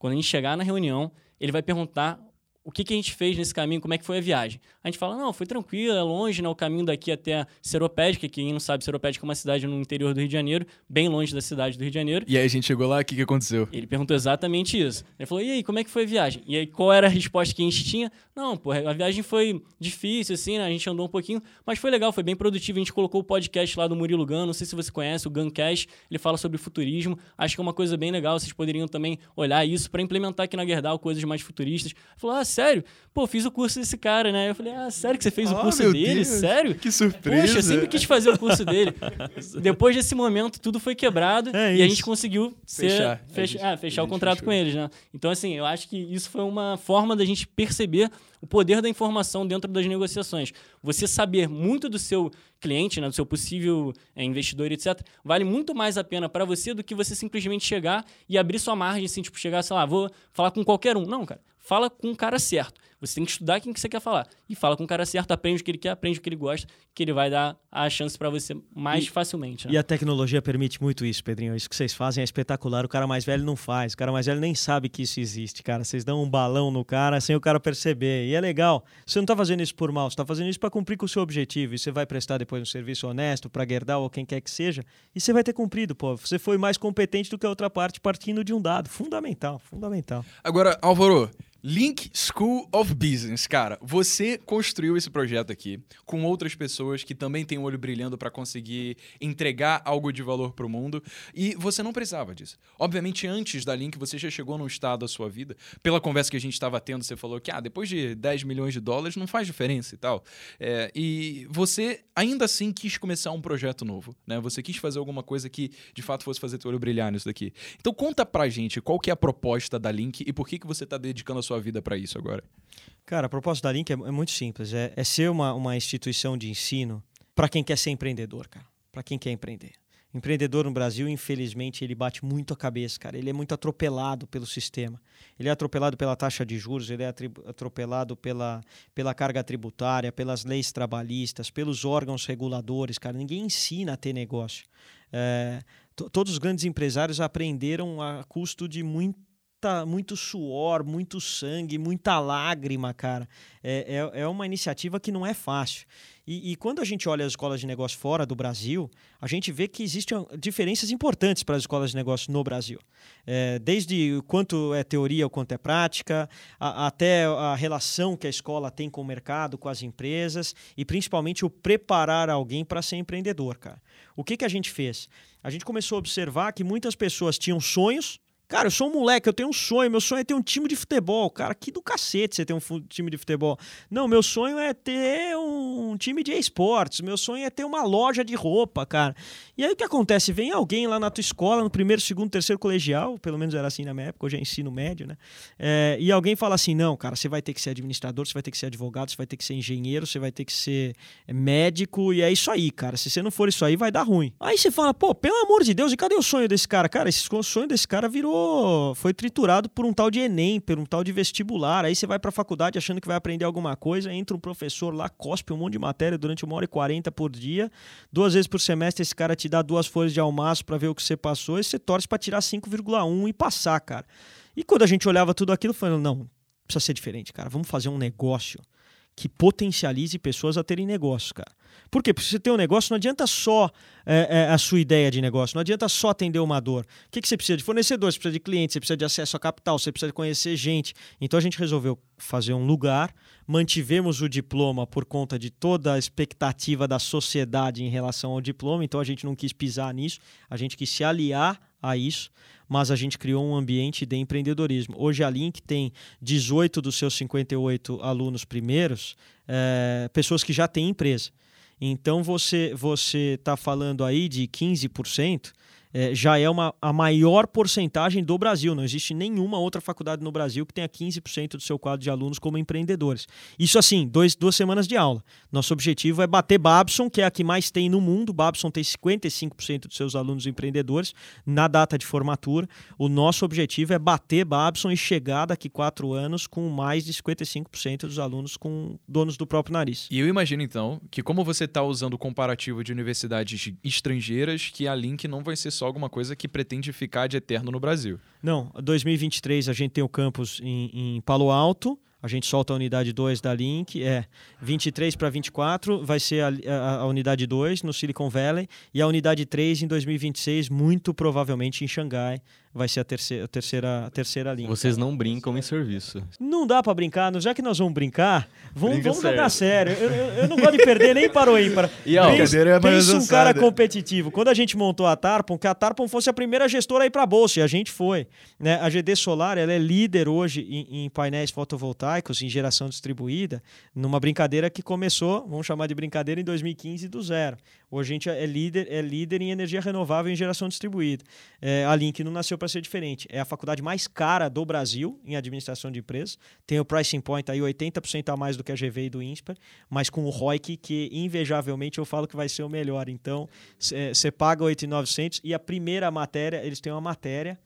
quando a gente chegar na reunião, ele vai perguntar o que, que a gente fez nesse caminho, como é que foi a viagem. A gente fala, não, foi tranquilo, é longe, né? O caminho daqui até Seropédica, que quem não sabe, Seropédica é uma cidade no interior do Rio de Janeiro, bem longe da cidade do Rio de Janeiro. E aí a gente chegou lá, o que, que aconteceu? Ele perguntou exatamente isso. Ele falou, e aí, como é que foi a viagem? E aí, qual era a resposta que a gente tinha? Não, pô, a viagem foi difícil, assim, né? A gente andou um pouquinho, mas foi legal, foi bem produtivo. A gente colocou o podcast lá do Murilo Gun, não sei se você conhece, o Guncast, ele fala sobre futurismo. Acho que é uma coisa bem legal, vocês poderiam também olhar isso para implementar aqui na Gerdau coisas mais futuristas. Ele falou, ah, sério? Pô, fiz o curso desse cara, né? Eu falei, ah, sério que você fez o ah, curso dele? Deus, sério? Que surpresa. Poxa, eu sempre quis fazer o curso dele. Depois desse momento, tudo foi quebrado é e a gente conseguiu ser, fechar, fech é, fechar o contrato fechou. com eles, né? Então, assim, eu acho que isso foi uma forma da gente perceber o poder da informação dentro das negociações. Você saber muito do seu cliente, né, do seu possível é, investidor, etc., vale muito mais a pena para você do que você simplesmente chegar e abrir sua margem, assim, tipo, chegar, sei lá, vou falar com qualquer um. Não, cara. Fala com o cara certo. Você tem que estudar quem que você quer falar. E fala com o cara certo, aprende o que ele quer, aprende o que ele gosta, que ele vai dar a chance para você mais e, facilmente. Né? E a tecnologia permite muito isso, Pedrinho. Isso que vocês fazem é espetacular. O cara mais velho não faz. O cara mais velho nem sabe que isso existe, cara. Vocês dão um balão no cara sem o cara perceber. E é legal. Você não está fazendo isso por mal, você está fazendo isso para cumprir com o seu objetivo. E você vai prestar depois um serviço honesto para Gerdau ou quem quer que seja. E você vai ter cumprido, pô. Você foi mais competente do que a outra parte partindo de um dado. Fundamental, fundamental. Agora, Álvaro, Link School of Business, cara, você construiu esse projeto aqui com outras pessoas que também têm o olho brilhando para conseguir entregar algo de valor para o mundo e você não precisava disso. Obviamente, antes da Link, você já chegou num estado da sua vida. Pela conversa que a gente estava tendo, você falou que ah, depois de 10 milhões de dólares não faz diferença e tal. É, e você ainda assim quis começar um projeto novo, né? Você quis fazer alguma coisa que de fato fosse fazer teu olho brilhar nisso daqui. Então conta pra gente qual que é a proposta da Link e por que, que você está dedicando a sua vida para isso agora. Cara, a proposta da Link é, é muito simples. É, é, ser uma, uma instituição de ensino para quem quer ser empreendedor, cara. Para quem quer empreender. Empreendedor no Brasil, infelizmente, ele bate muito a cabeça, cara. Ele é muito atropelado pelo sistema. Ele é atropelado pela taxa de juros, ele é atropelado pela, pela carga tributária, pelas leis trabalhistas, pelos órgãos reguladores, cara. Ninguém ensina a ter negócio. É, todos os grandes empresários aprenderam a custo de muito muita, muito suor, muito sangue, muita lágrima, cara. É, é, é uma iniciativa que não é fácil. E, e, quando a gente olha as escolas de negócio fora do Brasil, a gente vê que existem diferenças importantes para as escolas de negócio no Brasil. É, desde quanto é teoria ou quanto é prática, a, até a relação que a escola tem com o mercado, com as empresas e principalmente o preparar alguém para ser empreendedor, cara. O que, que a gente fez? A gente começou a observar que muitas pessoas tinham sonhos, Cara, eu sou um moleque, eu tenho um sonho. Meu sonho é ter um time de futebol. Cara, que do cacete você ter um time de futebol. Não, meu sonho é ter um time de esportes. Meu sonho é ter uma loja de roupa, cara. E aí o que acontece? Vem alguém lá na tua escola, no primeiro, segundo, terceiro colegial, pelo menos era assim na minha época, hoje é ensino médio, né? É, e alguém fala assim: não, cara, você vai ter que ser administrador, você vai ter que ser advogado, você vai ter que ser engenheiro, você vai ter que ser médico, e é isso aí, cara. Se você não for isso aí, vai dar ruim. Aí você fala, pô, pelo amor de Deus, e cadê o sonho desse cara? Cara, esse sonho desse cara virou foi triturado por um tal de Enem, por um tal de vestibular. Aí você vai para a faculdade achando que vai aprender alguma coisa, entra um professor lá, cospe um monte de matéria durante uma hora e quarenta por dia. Duas vezes por semestre esse cara te dá duas folhas de almaço para ver o que você passou e você torce para tirar 5,1 e passar, cara. E quando a gente olhava tudo aquilo, falando, não, precisa ser diferente, cara. Vamos fazer um negócio que potencialize pessoas a terem negócios, cara. Por quê? Porque você tem um negócio, não adianta só é, é, a sua ideia de negócio, não adianta só atender uma dor. O que, que você precisa de fornecedores, você precisa de clientes, você precisa de acesso a capital, você precisa conhecer gente. Então a gente resolveu fazer um lugar, mantivemos o diploma por conta de toda a expectativa da sociedade em relação ao diploma, então a gente não quis pisar nisso, a gente quis se aliar a isso, mas a gente criou um ambiente de empreendedorismo. Hoje a Link tem 18 dos seus 58 alunos primeiros, é, pessoas que já têm empresa. Então você você está falando aí de 15%, é, já é uma, a maior porcentagem do Brasil. Não existe nenhuma outra faculdade no Brasil que tenha 15% do seu quadro de alunos como empreendedores. Isso assim, dois, duas semanas de aula. Nosso objetivo é bater Babson, que é a que mais tem no mundo. Babson tem 55% dos seus alunos empreendedores na data de formatura. O nosso objetivo é bater Babson e chegar daqui quatro anos com mais de 55% dos alunos com donos do próprio nariz. E eu imagino então que como você está usando o comparativo de universidades estrangeiras, que a Link não vai ser só alguma coisa que pretende ficar de eterno no Brasil. Não, 2023 a gente tem o campus em, em Palo Alto, a gente solta a unidade 2 da Link, é 23 para 24 vai ser a, a, a, unidade 2 no Silicon Valley e a unidade 3 em 2026, muito provavelmente em Xangai, vai ser a terceira, a terceira, a terceira linha. Vocês não brincam em serviço. Não dá para brincar, já que nós vamos brincar, vamos, vamos jogar sério. Eu, eu, eu, não gosto de perder nem para o ímpar. E a brincadeira é Pensa um cara competitivo. Quando a gente montou a Tarpon, que a Tarpon fosse a primeira gestora a ir para a bolsa, e a gente foi. Né? A GD Solar ela é líder hoje em, em painéis fotovoltaicos, em geração distribuída, numa brincadeira que começou, vamos chamar de brincadeira, em 2015 do zero. Hoje a gente é líder, é líder em energia renovável e em geração distribuída. É, a Link não nasceu para ser diferente. É a faculdade mais cara do Brasil em administração de empresas. Tem o pricing point aí 80% a mais do que a GV e do INSPER, mas com o ROIC que invejavelmente eu falo que vai ser o melhor. Então, você paga 8.900 e a primeira matéria, eles têm uma matéria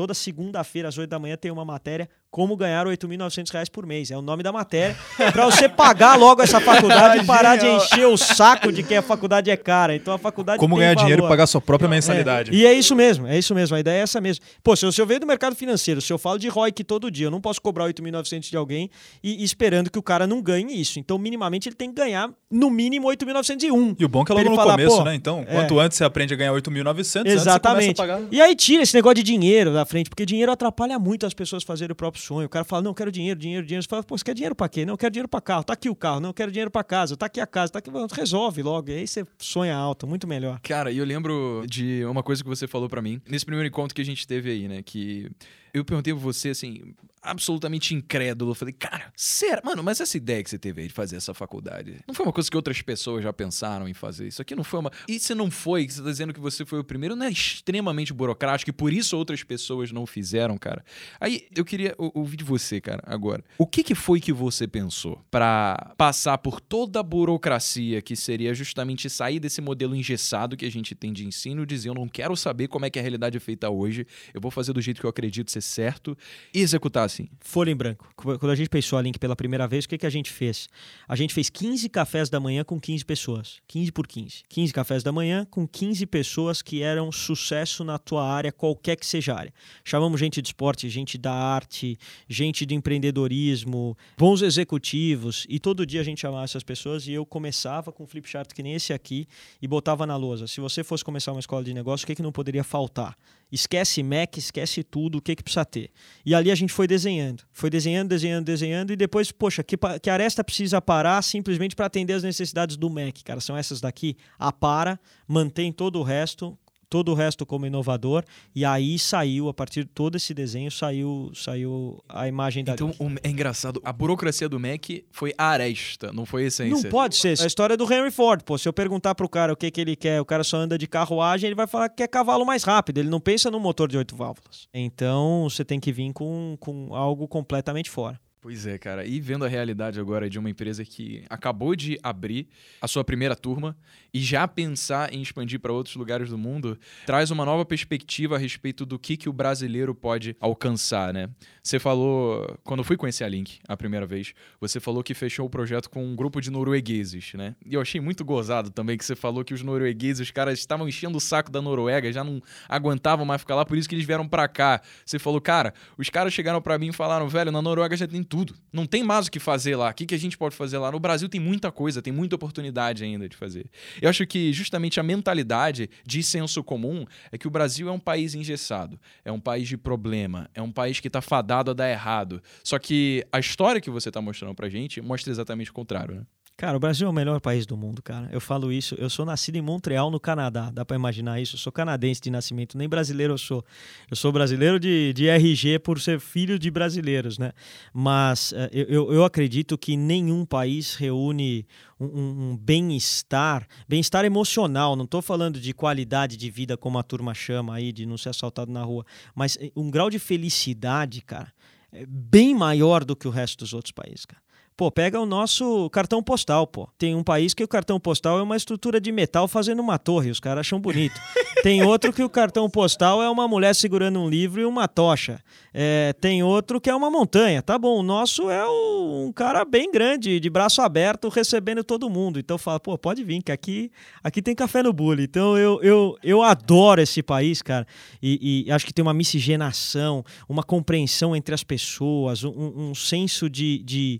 Toda segunda-feira, às 8 da manhã, tem uma matéria como ganhar R$ 8.900 por mês. É o nome da matéria. para você pagar logo essa faculdade e parar de encher o saco de que a faculdade é cara. Então a faculdade Como ganhar valor. dinheiro e pagar sua própria mensalidade. É. E é isso mesmo, é isso mesmo. A ideia é essa mesmo. Pô, se eu, se eu vejo do mercado financeiro, se eu falo de ROIC todo dia, eu não posso cobrar 8.900 de alguém e, e, esperando que o cara não ganhe isso. Então, minimamente, ele tem que ganhar no mínimo 8.901. E o bom é que é logo no falar, começo, né? Então, quanto é. antes você aprende a ganhar 8.900, Exatamente. E aí tira esse negócio de dinheiro. frente, porque dinheiro atrapalha muito as pessoas fazerem o próprio sonho. O cara fala, não, quero dinheiro, dinheiro, dinheiro. Você fala, pô, você quer dinheiro pra quê? Não, quero dinheiro pra carro. Tá aqui o carro. Não, quero dinheiro pra casa. Tá aqui a casa. Tá aqui... Resolve logo. E aí você sonha alto, muito melhor. Cara, e eu lembro de uma coisa que você falou pra mim, nesse primeiro encontro que a gente teve aí, né? Que eu perguntei pra você, assim, absolutamente incrédulo. Eu falei, cara, sério? Mano, mas essa ideia que você teve aí de fazer essa faculdade, não foi uma coisa que outras pessoas já pensaram em fazer? Isso aqui não foi uma... E se não foi, você tá dizendo que você foi o primeiro, não é extremamente burocrático e por isso outras pessoas não fizeram, cara? Aí, eu queria ou- ouvir de você, cara, agora. O que que foi que você pensou pra passar por toda a burocracia que seria justamente sair desse modelo engessado que a gente tem de ensino dizer, eu não quero saber como é que a realidade é feita hoje, eu vou fazer do jeito que eu acredito ser certo e executar assim. Folha em branco. Quando a gente pensou a Link pela primeira vez, o que, que a gente fez? A gente fez 15 cafés da manhã com 15 pessoas. 15 por 15. 15 cafés da manhã com 15 pessoas que eram sucesso na tua área, qualquer que seja a área. Chamamos gente de esporte, gente da arte, gente de empreendedorismo, bons executivos. E todo dia a gente chamava essas pessoas e eu começava com um flip chart que nem esse aqui e botava na lousa. Se você fosse começar uma escola de negócio, o que, que não poderia faltar? Esquece Mac, esquece tudo, o que, que precisa ter. E ali a gente foi desenhando. Foi desenhando, desenhando, desenhando. E depois, poxa, que, que aresta precisa parar simplesmente para atender as necessidades do Mac, cara. São essas daqui. A para, mantém todo o resto, todo o resto como inovador. E aí saiu, a partir de todo esse desenho, saiu, saiu a imagem da Então, o- é engraçado, a burocracia do Mac foi aresta, não foi essência. Não pode ser. É a história do Henry Ford, pô. Se eu perguntar pro cara o que, que ele quer, o cara só anda de carruagem, ele vai falar que quer cavalo mais rápido. Ele não pensa no motor de oito válvulas. Então, você tem que vir com, com algo completamente fora. Pois é, cara. E vendo a realidade agora de uma empresa que acabou de abrir a sua primeira turma e já pensar em expandir para outros lugares do mundo, traz uma nova perspectiva a respeito do que, que o brasileiro pode alcançar, né? Você falou, quando eu fui conhecer a Link a primeira vez, você falou que fechou o projeto com um grupo de noruegueses, né? E eu achei muito gozado também que você falou que os noruegueses, os caras estavam enchendo o saco da Noruega, já não aguentavam mais ficar lá, por isso que eles vieram pra cá. Você falou, cara, os caras chegaram pra mim e falaram, velho, na Noruega já tem tudo. Não tem mais o que fazer lá. O que, que a gente pode fazer lá? No Brasil tem muita coisa, tem muita oportunidade ainda de fazer. Eu acho que justamente a mentalidade de senso comum é que o Brasil é um país engessado, é um país de problema, é um país que tá fadado a dar errado. Só que a história que você tá mostrando pra gente mostra exatamente o contrário, né? Cara, o Brasil é o melhor país do mundo, cara. Eu falo isso. Eu sou nascido em Montreal, no Canadá. Dá pra imaginar isso? Eu sou canadense de nascimento, nem brasileiro eu sou. Eu sou brasileiro de, de RG por ser filho de brasileiros, né? Mas eh, eu, eu- acredito que nenhum país reúne um, um- um bem-estar, bem-estar emocional. Não tô falando de qualidade de vida como a turma chama aí, de não ser assaltado na rua, mas eh, um grau de felicidade, cara, é bem maior do que o resto dos outros países, cara. Pô, pega o nosso cartão postal, pô. Tem um país que o cartão postal é uma estrutura de metal fazendo uma torre, os caras acham bonito. Tem outro que o cartão postal é uma mulher segurando um livro e uma tocha. É, tem outro que é uma montanha. Tá bom, o nosso é o- um cara bem grande, de braço aberto, recebendo todo mundo. Então fala, pô, pode vir, que aqui, aqui tem café no bule. Então eu, eu, eu adoro esse país, cara. E, e acho que tem uma miscigenação, uma compreensão entre as pessoas, um, um senso de, de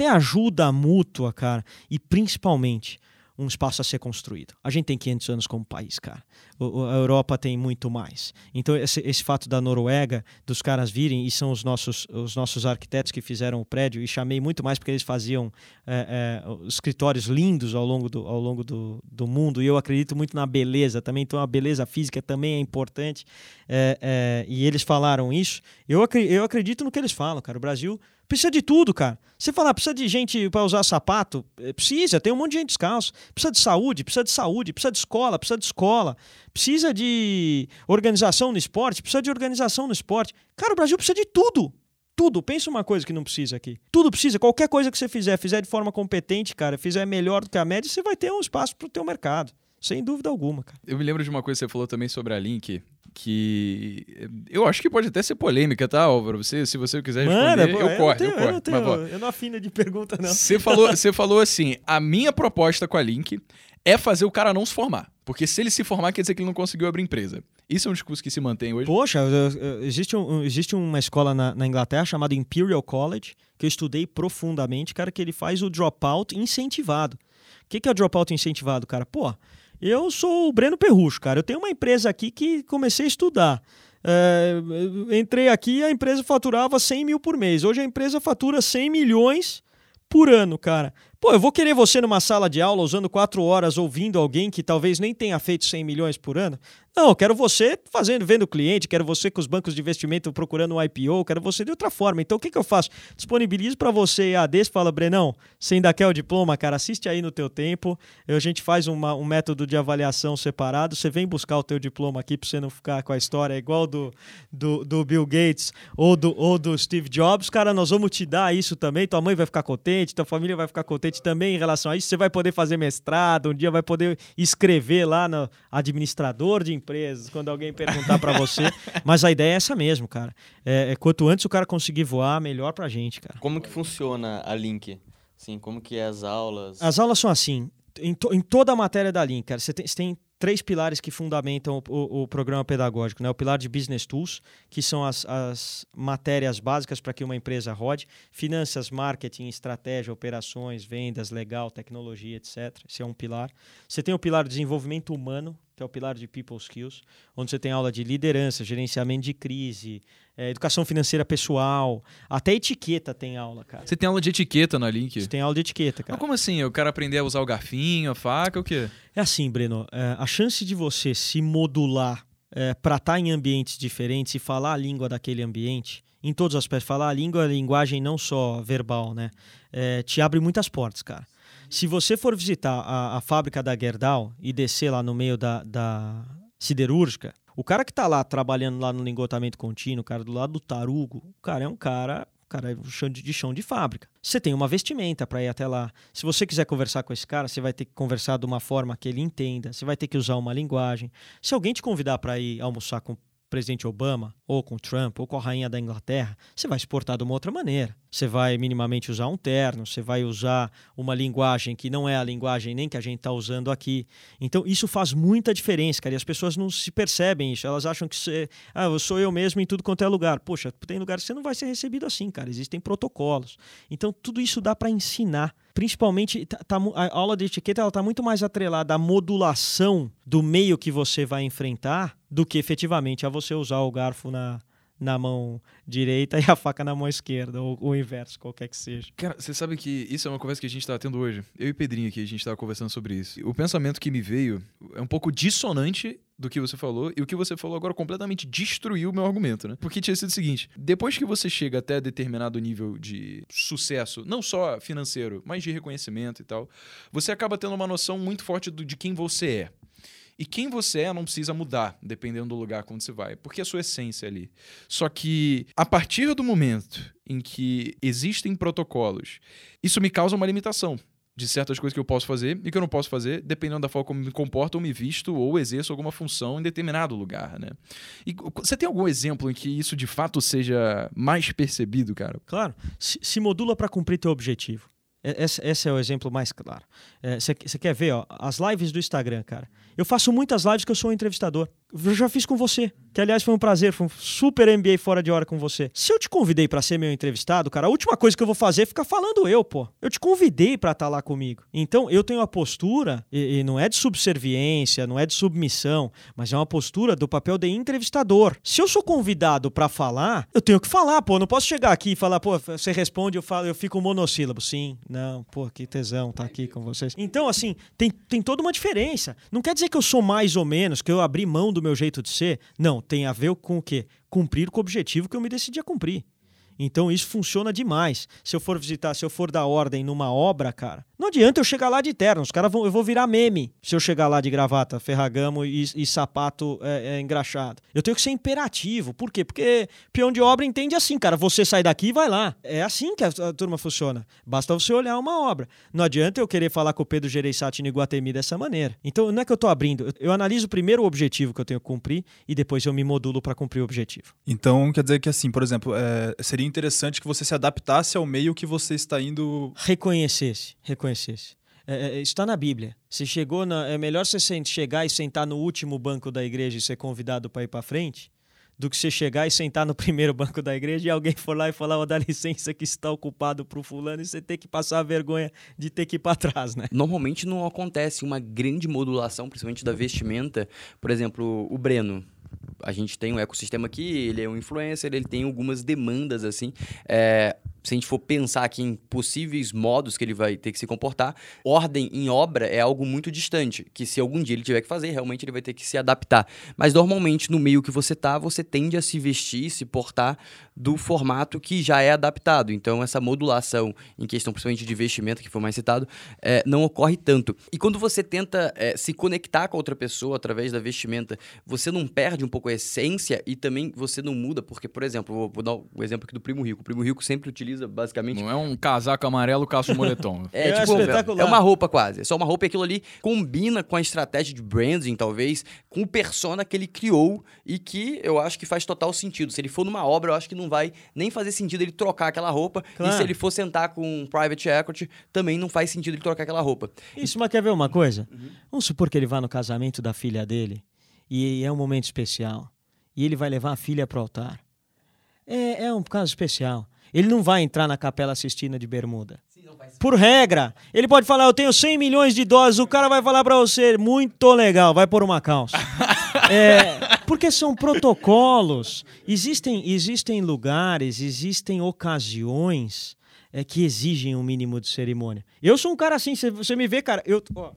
até ajuda mútua, cara. E principalmente um espaço a ser construído. A gente tem 500 anos como país, cara. O- a Europa tem muito mais. Então, esse, esse fato da Noruega, dos caras virem, e são os nossos, os nossos arquitetos que fizeram o prédio, e chamei muito mais porque eles faziam é, é, escritórios lindos ao longo, do, ao longo do, do mundo, e eu acredito muito na beleza também, então a beleza física também é importante. É, é, e eles falaram isso. Eu, eu acredito no que eles falam, cara. O Brasil precisa de tudo, cara. Você falar, precisa de gente para usar sapato? É, Precisa, tem um monte de gente descalço. Precisa de saúde, precisa de saúde, precisa de escola, precisa de escola. Precisa de organização no esporte, precisa de organização no esporte. Cara, o Brasil precisa de tudo. Tudo. Pensa uma coisa que não precisa aqui. Tudo precisa. Qualquer coisa que você fizer, fizer de forma competente, cara, fizer melhor do que a média, você vai ter um espaço pro teu mercado. Sem dúvida alguma, cara. Eu me lembro de uma coisa que você falou também sobre a Link, que eu acho que pode até ser polêmica, tá, Álvaro? Você, se você quiser responder, pô, eu corto, tenho- eu corto. não tenho- Mas, eu não afino de pergunta, não. Você falou, você falou assim: a minha proposta com a Link é fazer o cara não se formar. Porque se ele se formar, quer dizer que ele não conseguiu abrir empresa. Isso é um discurso que se mantém hoje. Poxa, eu- eu- existe, um- existe uma escola na, na Inglaterra chamada Imperial College, que eu estudei profundamente, cara, que ele faz o dropout incentivado. O que, que é o dropout incentivado, cara? Pô, eu sou o Breno Perrucho, cara. Eu tenho uma empresa aqui que comecei a estudar. É, entrei aqui e a empresa faturava 100 mil por mês. Hoje a empresa fatura 100 milhões por ano, cara. Pô, eu vou querer você numa sala de aula usando quatro horas ouvindo alguém que talvez nem tenha feito 100 milhões por ano? Não, eu quero você fazendo, vendo cliente, quero você com os bancos de investimento procurando um IPO, quero você de outra forma. Então o que, que eu faço? Disponibilizo para você EAD, você fala, Brenão, você ainda quer o diploma, cara, assiste aí no teu tempo. A gente faz uma, um método de avaliação separado, você vem buscar o teu diploma aqui para você não ficar com a história igual do, do, do Bill Gates ou do, ou do Steve Jobs. Cara, nós vamos te dar isso também, tua mãe vai ficar contente, tua família vai ficar contente também em relação a isso. Você vai poder fazer mestrado, um dia vai poder escrever lá no administrador de empresas, quando alguém perguntar para você. Mas a ideia é essa mesmo, cara. É, é, quanto antes o cara conseguir voar, melhor pra gente, cara. Como que funciona a Link? Sim, como que é as aulas? As aulas são assim, em, to, em toda a matéria da Link, cara, você tem, você tem três pilares que fundamentam o, o, o, programa pedagógico. Né? O pilar de Business Tools, que são as, as matérias básicas para que uma empresa rode. Finanças, marketing, estratégia, operações, vendas, legal, tecnologia, etc. Esse é um pilar. Você tem o pilar de desenvolvimento humano, que é o pilar de People Skills, onde você tem aula de liderança, gerenciamento de crise, é, educação financeira pessoal, até etiqueta tem aula, cara. Você tem aula de etiqueta na Link? Você tem aula de etiqueta, cara. Mas como assim? Eu quero aprender a usar o garfinho, a faca, o quê? É assim, Breno, é, a chance de você se modular é, para estar tá em ambientes diferentes e falar a língua daquele ambiente, em todos os aspectos, falar a língua, a linguagem não só verbal, né? É, te abre muitas portas, cara. Se você for visitar a, a fábrica da Gerdau e descer lá no meio da, da siderúrgica, o cara que está lá trabalhando lá no lingotamento contínuo, o cara do lado do tarugo, o cara é um cara cara, é de chão de fábrica. Você tem uma vestimenta para ir até lá. Se você quiser conversar com esse cara, você vai ter que conversar de uma forma que ele entenda. Você vai ter que usar uma linguagem. Se alguém te convidar para ir almoçar com presidente Obama, ou com Trump, ou com a rainha da Inglaterra, você vai se portar de uma outra maneira. Você vai minimamente usar um terno, você vai usar uma linguagem que não é a linguagem nem que a gente está usando aqui. Então, isso faz muita diferença, cara. E as pessoas não se percebem isso. Elas acham que você, ah, eu sou eu mesmo em tudo quanto é lugar. Poxa, tem lugar que você não vai ser recebido assim, cara. Existem protocolos. Então, tudo isso dá para ensinar principalmente tá, tá, a aula de etiqueta ela está muito mais atrelada à modulação do meio que você vai enfrentar do que efetivamente a você usar o garfo na, na mão direita e a faca na mão esquerda, ou o inverso, qualquer que seja. Cara, você sabe que isso é uma conversa que a gente estava tendo hoje. Eu e Pedrinho aqui, a gente estava conversando sobre isso. O pensamento que me veio é um pouco dissonante do que você falou, e o que você falou agora completamente destruiu o meu argumento, né? Porque tinha sido o seguinte: depois que você chega até determinado nível de sucesso, não só financeiro, mas de reconhecimento e tal, você acaba tendo uma noção muito forte do, de quem você é. E quem você é não precisa mudar, dependendo do lugar quando você vai, porque é a sua essência ali. Só que a partir do momento em que existem protocolos, isso me causa uma limitação de certas coisas que eu posso fazer e que eu não posso fazer, dependendo da forma como me comporto ou me visto ou exerço alguma função em determinado lugar, né? E você tem algum exemplo em que isso de fato seja mais percebido, cara? Claro, se modula para cumprir teu objetivo. Esse, esse, é o exemplo mais claro. Você é, quer ver, ó, as lives do Instagram, cara. Eu faço muitas lives que eu sou um entrevistador. Eu já fiz com você. Que, aliás, foi um prazer. Foi um super MBA fora de hora com você. Se eu te convidei para ser meu entrevistado, cara, a última coisa que eu vou fazer é ficar falando eu, pô. Eu te convidei para estar tá lá comigo. Então, eu tenho a postura, e, e, não é de subserviência, não é de submissão, mas é uma postura do papel de entrevistador. Se eu sou convidado para falar, eu tenho que falar, pô. Eu não posso chegar aqui e falar, pô, você responde, eu falo, eu fico monossílabo. Sim, não, pô, que tesão tá aqui com vocês. Então, assim, tem, tem toda uma diferença. Não quer dizer que eu sou mais ou menos, que eu abri mão do meu jeito de ser. Não, tem a ver com o quê? Cumprir com o objetivo que eu me decidi a cumprir. Então isso funciona demais. Se eu for visitar, se eu for dar ordem numa obra, cara, não adianta eu chegar lá de terno, os caras vão, eu vou virar meme se eu chegar lá de gravata, ferragamo e, e sapato é, é, engraxado. Eu tenho que ser imperativo. Por quê? Porque peão de obra entende assim, cara. Você sai daqui e vai lá. É assim que a, a, turma funciona. Basta você olhar uma obra. Não adianta eu querer falar com o Pedro Gereissati no Iguatemi dessa maneira. Então não é que eu tô abrindo. Eu, eu analiso primeiro o objetivo que eu tenho que cumprir e depois eu me modulo para cumprir o objetivo. Então quer dizer que assim, por exemplo, é, seria interessante que você se adaptasse ao meio que você está indo. Reconhecesse. Reconhecesse conhecesse. É, é, está na Bíblia. Se chegou na, é melhor você chegar e sentar no último banco da igreja e ser convidado para ir para frente, do que você chegar e sentar no primeiro banco da igreja e alguém for lá e falar, oh, dá licença que está ocupado para o fulano e você ter que passar a vergonha de ter que ir para trás, né? Normalmente não acontece uma grande modulação, principalmente da vestimenta. Por exemplo, o Breno a gente tem um ecossistema aqui, ele é um influencer, ele tem algumas demandas, assim. É, se a gente for pensar aqui em possíveis modos que ele vai ter que se comportar, ordem em obra é algo muito distante, que se algum dia ele tiver que fazer, realmente ele vai ter que se adaptar. Mas normalmente no meio que você tá, você tende a se vestir, se portar do formato que já é adaptado. Então essa modulação em questão principalmente de vestimenta, que foi mais citado, é, não ocorre tanto. E quando você tenta é, se conectar com outra pessoa através da vestimenta, você não perde um pouco a essência e também você não muda, porque, por exemplo, vou, vou dar o exemplo aqui do Primo Rico. O Primo Rico sempre utiliza basicamente Não é um casaco amarelo, caço moletom. é, Eu tipo, é uma roupa quase. É só uma roupa e aquilo ali combina com a estratégia de branding, talvez, com o persona que ele criou e que eu acho que faz total sentido. Se ele for numa obra, eu acho que não vai nem fazer sentido ele trocar aquela roupa. Claro. E se ele for sentar com um private equity, também não faz sentido ele trocar aquela roupa. Isso, mas quer ver uma coisa? Vamos supor que ele vá no casamento da filha dele e é um momento especial e ele vai levar a filha para o altar. É, é um caso especial. Ele não vai entrar na capela Sistina de bermuda. Por regra, ele pode falar: Eu tenho 100 milhões de dólares. O cara vai falar para você: Muito legal, vai pôr uma calça. É, porque são protocolos. Existem, existem lugares, existem ocasiões é, que exigem um mínimo de cerimônia. Eu sou um cara assim, você- me vê, cara, eu. Ó,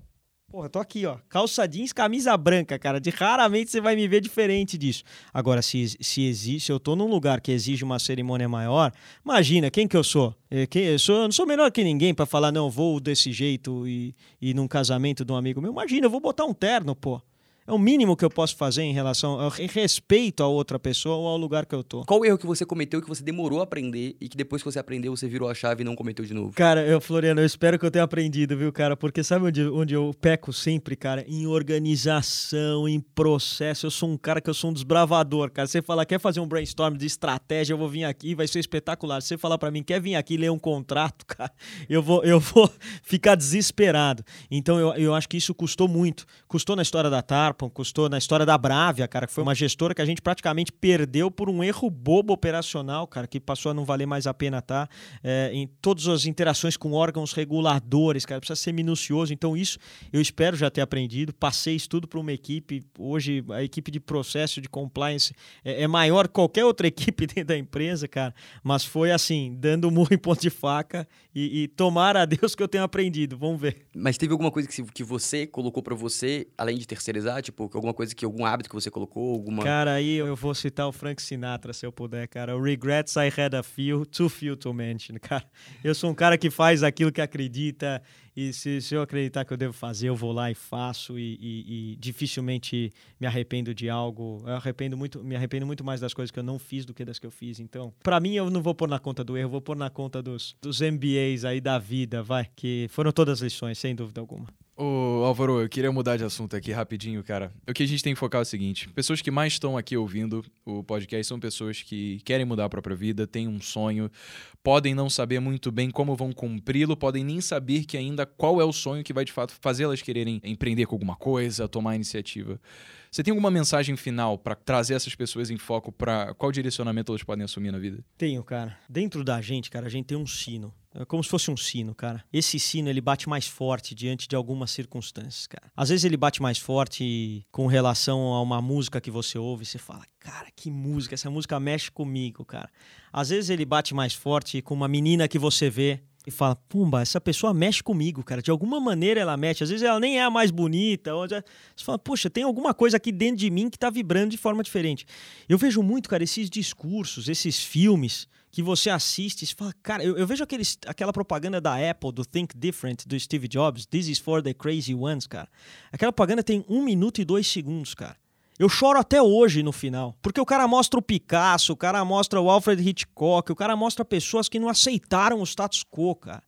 porra, tô aqui, ó. Calça jeans, camisa branca, cara. De raramente você vai me ver diferente disso. Agora, se, se existe, eu tô num lugar que exige uma cerimônia maior, imagina, quem que eu sou? Quem, eu, sou eu não sou melhor que ninguém pra falar, não, vou desse jeito e, e num casamento de um amigo meu. Imagina, eu vou botar um terno, pô. É o mínimo que eu posso fazer em relação ao respeito a outra pessoa ou ao lugar que eu tô. Qual o erro que você cometeu que você demorou a aprender e que depois que você aprendeu, você virou a chave e não cometeu de novo? Cara, eu, Floriano, eu espero que eu tenha aprendido, viu, cara? Porque sabe onde, onde eu peco sempre, cara? Em organização, em processo. Eu sou um cara que eu sou um desbravador, cara. Você fala, quer fazer um brainstorm de estratégia, eu vou vir aqui, vai ser espetacular. Você falar pra mim, quer vir aqui ler um contrato, cara, eu vou, eu vou ficar desesperado. Então, eu, eu acho que isso custou muito. Custou na história da Tarpon, custou na história da Bravia, cara, que foi uma gestora que a gente praticamente perdeu por um erro bobo operacional, cara, que passou a não valer mais a pena estar é, em todas as interações com órgãos reguladores, cara, precisa ser minucioso. Então, isso eu espero já ter aprendido. Passei isso tudo para uma equipe. Hoje, a equipe de processo de compliance é, é maior que qualquer outra equipe dentro da empresa, cara. Mas foi assim, dando murro em ponto de faca e, e tomara a Deus que eu tenha aprendido. Vamos ver. Mas teve alguma coisa que, que você colocou pra você, além de terceirizar? Tipo, alguma coisa que, algum hábito que você colocou? Alguma... Cara, aí eu vou citar o Frank Sinatra, se eu puder, cara. O Regrets I had a few, too few to mention, cara. Eu sou um cara que faz aquilo que acredita e se, se eu acreditar que eu devo fazer, eu vou lá e faço e, e- e dificilmente me arrependo de algo. Eu arrependo muito, me arrependo muito mais das coisas que eu não fiz do que das que eu fiz. Então, pra mim, eu não vou pôr na conta do erro, eu vou pôr na conta dos, dos MBAs aí da vida, vai, que foram todas lições, sem dúvida alguma. Ô, Álvaro, eu queria mudar de assunto aqui rapidinho, cara. O que a gente tem que focar é o seguinte: pessoas que mais estão aqui ouvindo o podcast são pessoas que querem mudar a própria vida, têm um sonho, podem não saber muito bem como vão cumpri-lo, podem nem saber que ainda qual é o sonho que vai de fato fazê-las quererem empreender com alguma coisa, tomar iniciativa. Você tem alguma mensagem final pra trazer essas pessoas em foco para qual direcionamento elas podem assumir na vida? Tenho, cara. Dentro da gente, cara, a gente tem um sino. É como se fosse um sino, cara. Esse sino, ele bate mais forte diante de algumas circunstâncias, cara. Às vezes ele bate mais forte com relação a uma música que você ouve e você fala, cara, que música, essa música mexe comigo, cara. Às vezes ele bate mais forte com uma menina que você vê e fala, pumba, essa pessoa mexe comigo, cara. De alguma maneira ela mexe. Às vezes ela nem é a mais bonita. ou Você fala, poxa, tem alguma coisa aqui dentro de mim que tá vibrando de forma diferente. Eu vejo muito, cara, esses discursos, esses filmes que você assiste e fala, cara, eu, eu vejo aqueles, aquela propaganda da Apple, do Think Different, do Steve Jobs, This is for the crazy ones, cara. Aquela propaganda tem um minuto e dois segundos, cara. Eu choro até hoje no final. Porque o cara mostra o Picasso, o cara mostra o Alfred Hitchcock, o cara mostra pessoas que não aceitaram o status quo, cara.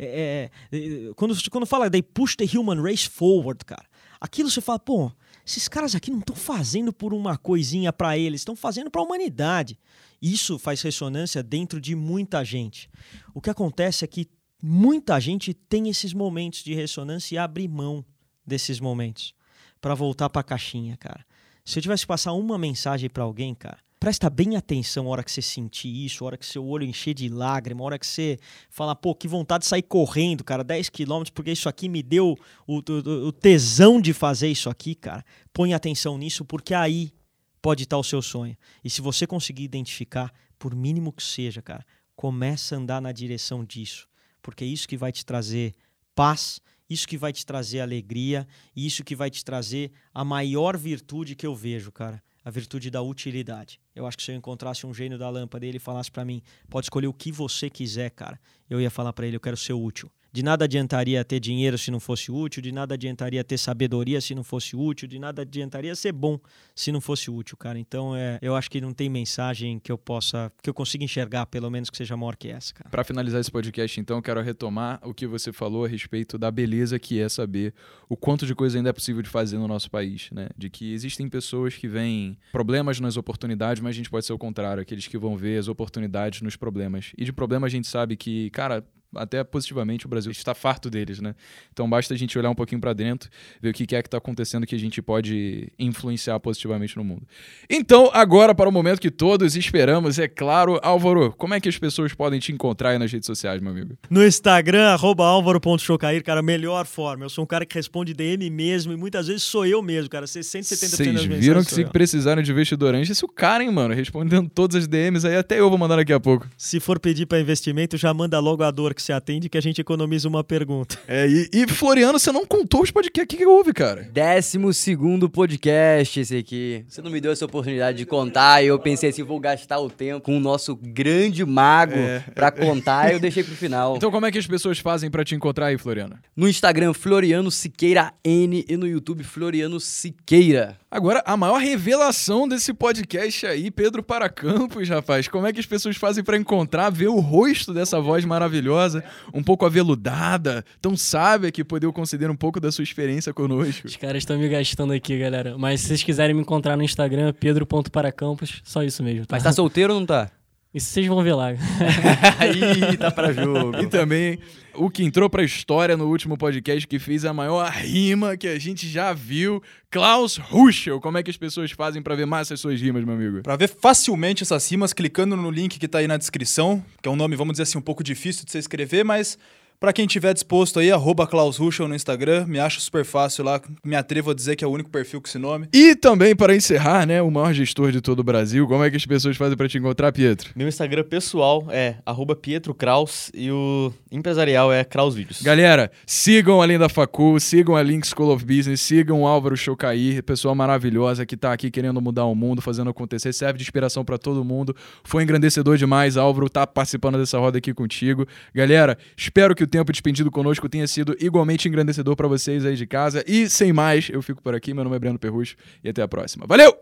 É, é, é, quando, quando fala they push the human race forward, cara, aquilo você fala, pô, esses caras aqui não estão fazendo por uma coisinha pra eles, estão fazendo pra humanidade. Isso faz ressonância dentro de muita gente. O que acontece é que muita gente tem esses momentos de ressonância e abre mão desses momentos pra voltar pra caixinha, cara. Se eu tivesse que passar uma mensagem pra alguém, cara, presta bem atenção a hora que você sentir isso, a hora que seu olho encher de lágrima, a hora que você fala, pô, que vontade de sair correndo, cara, 10 quilômetros, porque isso aqui me deu o, o- o tesão de fazer isso aqui, cara. Põe atenção nisso, porque aí pode estar o seu sonho. E se você conseguir identificar, por mínimo que seja, cara, começa a andar na direção disso, porque é isso que vai te trazer paz, isso que vai te trazer alegria, isso que vai te trazer a maior virtude que eu vejo, cara, a virtude da utilidade. Eu acho que se eu encontrasse um gênio da lâmpada e ele falasse para mim, pode escolher o que você quiser, cara, eu ia falar para ele, eu quero ser útil. De nada adiantaria ter dinheiro se não fosse útil, de nada adiantaria ter sabedoria se não fosse útil, de nada adiantaria ser bom se não fosse útil, cara. Então, é, eu acho que não tem mensagem que eu possa, que eu consiga enxergar, pelo menos que seja maior que essa, cara. Para finalizar esse podcast, então, quero retomar o que você falou a respeito da beleza que é saber o quanto de coisa ainda é possível de fazer no nosso país, né? De que existem pessoas que veem problemas nas oportunidades, mas a gente pode ser o contrário, aqueles que vão ver as oportunidades nos problemas. E de problema a gente sabe que, cara, até positivamente o Brasil está farto deles, né? Então basta a gente olhar um pouquinho para dentro, ver o que é que está acontecendo que a gente pode influenciar positivamente no mundo. Então, agora para o momento que todos esperamos, é claro, Álvaro, como é que as pessoas podem te encontrar aí nas redes sociais, meu amigo? No Instagram, arroba álvaro.chocair, cara, melhor forma. Eu sou um cara que responde DM mesmo e muitas vezes sou eu mesmo, cara. 170% Vocês viram que se precisarem de investidor anjo, esse é o cara, hein, mano? Respondendo todas as DMs aí, até eu vou mandar daqui a pouco. Se for pedir para investimento, já manda logo a dor que você atende que a gente economiza uma pergunta. É, e, e Floriano, você não contou os podcasts. O que, que houve, cara? Décimo segundo podcast esse aqui. Você não me deu essa oportunidade de contar e eu pensei assim, vou gastar o tempo com o nosso grande mago É. pra contar e eu deixei pro final. Então, como é que as pessoas fazem para te encontrar aí, Floriano? No Instagram, Floriano Siqueira N e no YouTube, Floriano Siqueira. Agora, a maior revelação desse podcast aí, Pedro para Campos, rapaz. Como é que as pessoas fazem para encontrar, ver o rosto dessa voz maravilhosa, um pouco aveludada, tão sábia que poder conceder um pouco da sua experiência conosco? Os caras estão me gastando aqui, galera. Mas se vocês quiserem me encontrar no Instagram, pedro.paracampos, só isso mesmo. Tá? Mas tá solteiro ou não tá? Isso vocês vão ver lá. Aí, tá pra jogo. E também o que entrou pra história no último podcast que fez a maior rima que a gente já viu, Klaus Ruschel. Como é que as pessoas fazem para ver mais essas suas rimas, meu amigo? Pra ver facilmente essas rimas, clicando no link que tá aí na descrição, que é um nome, vamos dizer assim, um pouco difícil de você escrever, mas pra quem tiver disposto aí, arroba Klaus Ruschel no Instagram, me acha super fácil lá, me atrevo a dizer que é o único perfil com esse nome. E também, para encerrar, né, o maior gestor de todo o Brasil, como é que as pessoas fazem para te encontrar, Pietro? Meu Instagram pessoal é arroba Pietro Kraus e o empresarial é Kraus Vídeos. Galera, sigam Além da Facul, sigam a Link School of Business, sigam o Álvaro Chocair, pessoa maravilhosa que tá aqui querendo mudar o mundo, fazendo acontecer, serve de inspiração para todo mundo. Foi engrandecedor demais, Álvaro, tá participando dessa roda aqui contigo. Galera, espero que tempo despendido conosco tenha sido igualmente engrandecedor para vocês aí de casa. E sem mais, eu fico por aqui. Meu nome é Breno Perrucho e até a próxima. Valeu!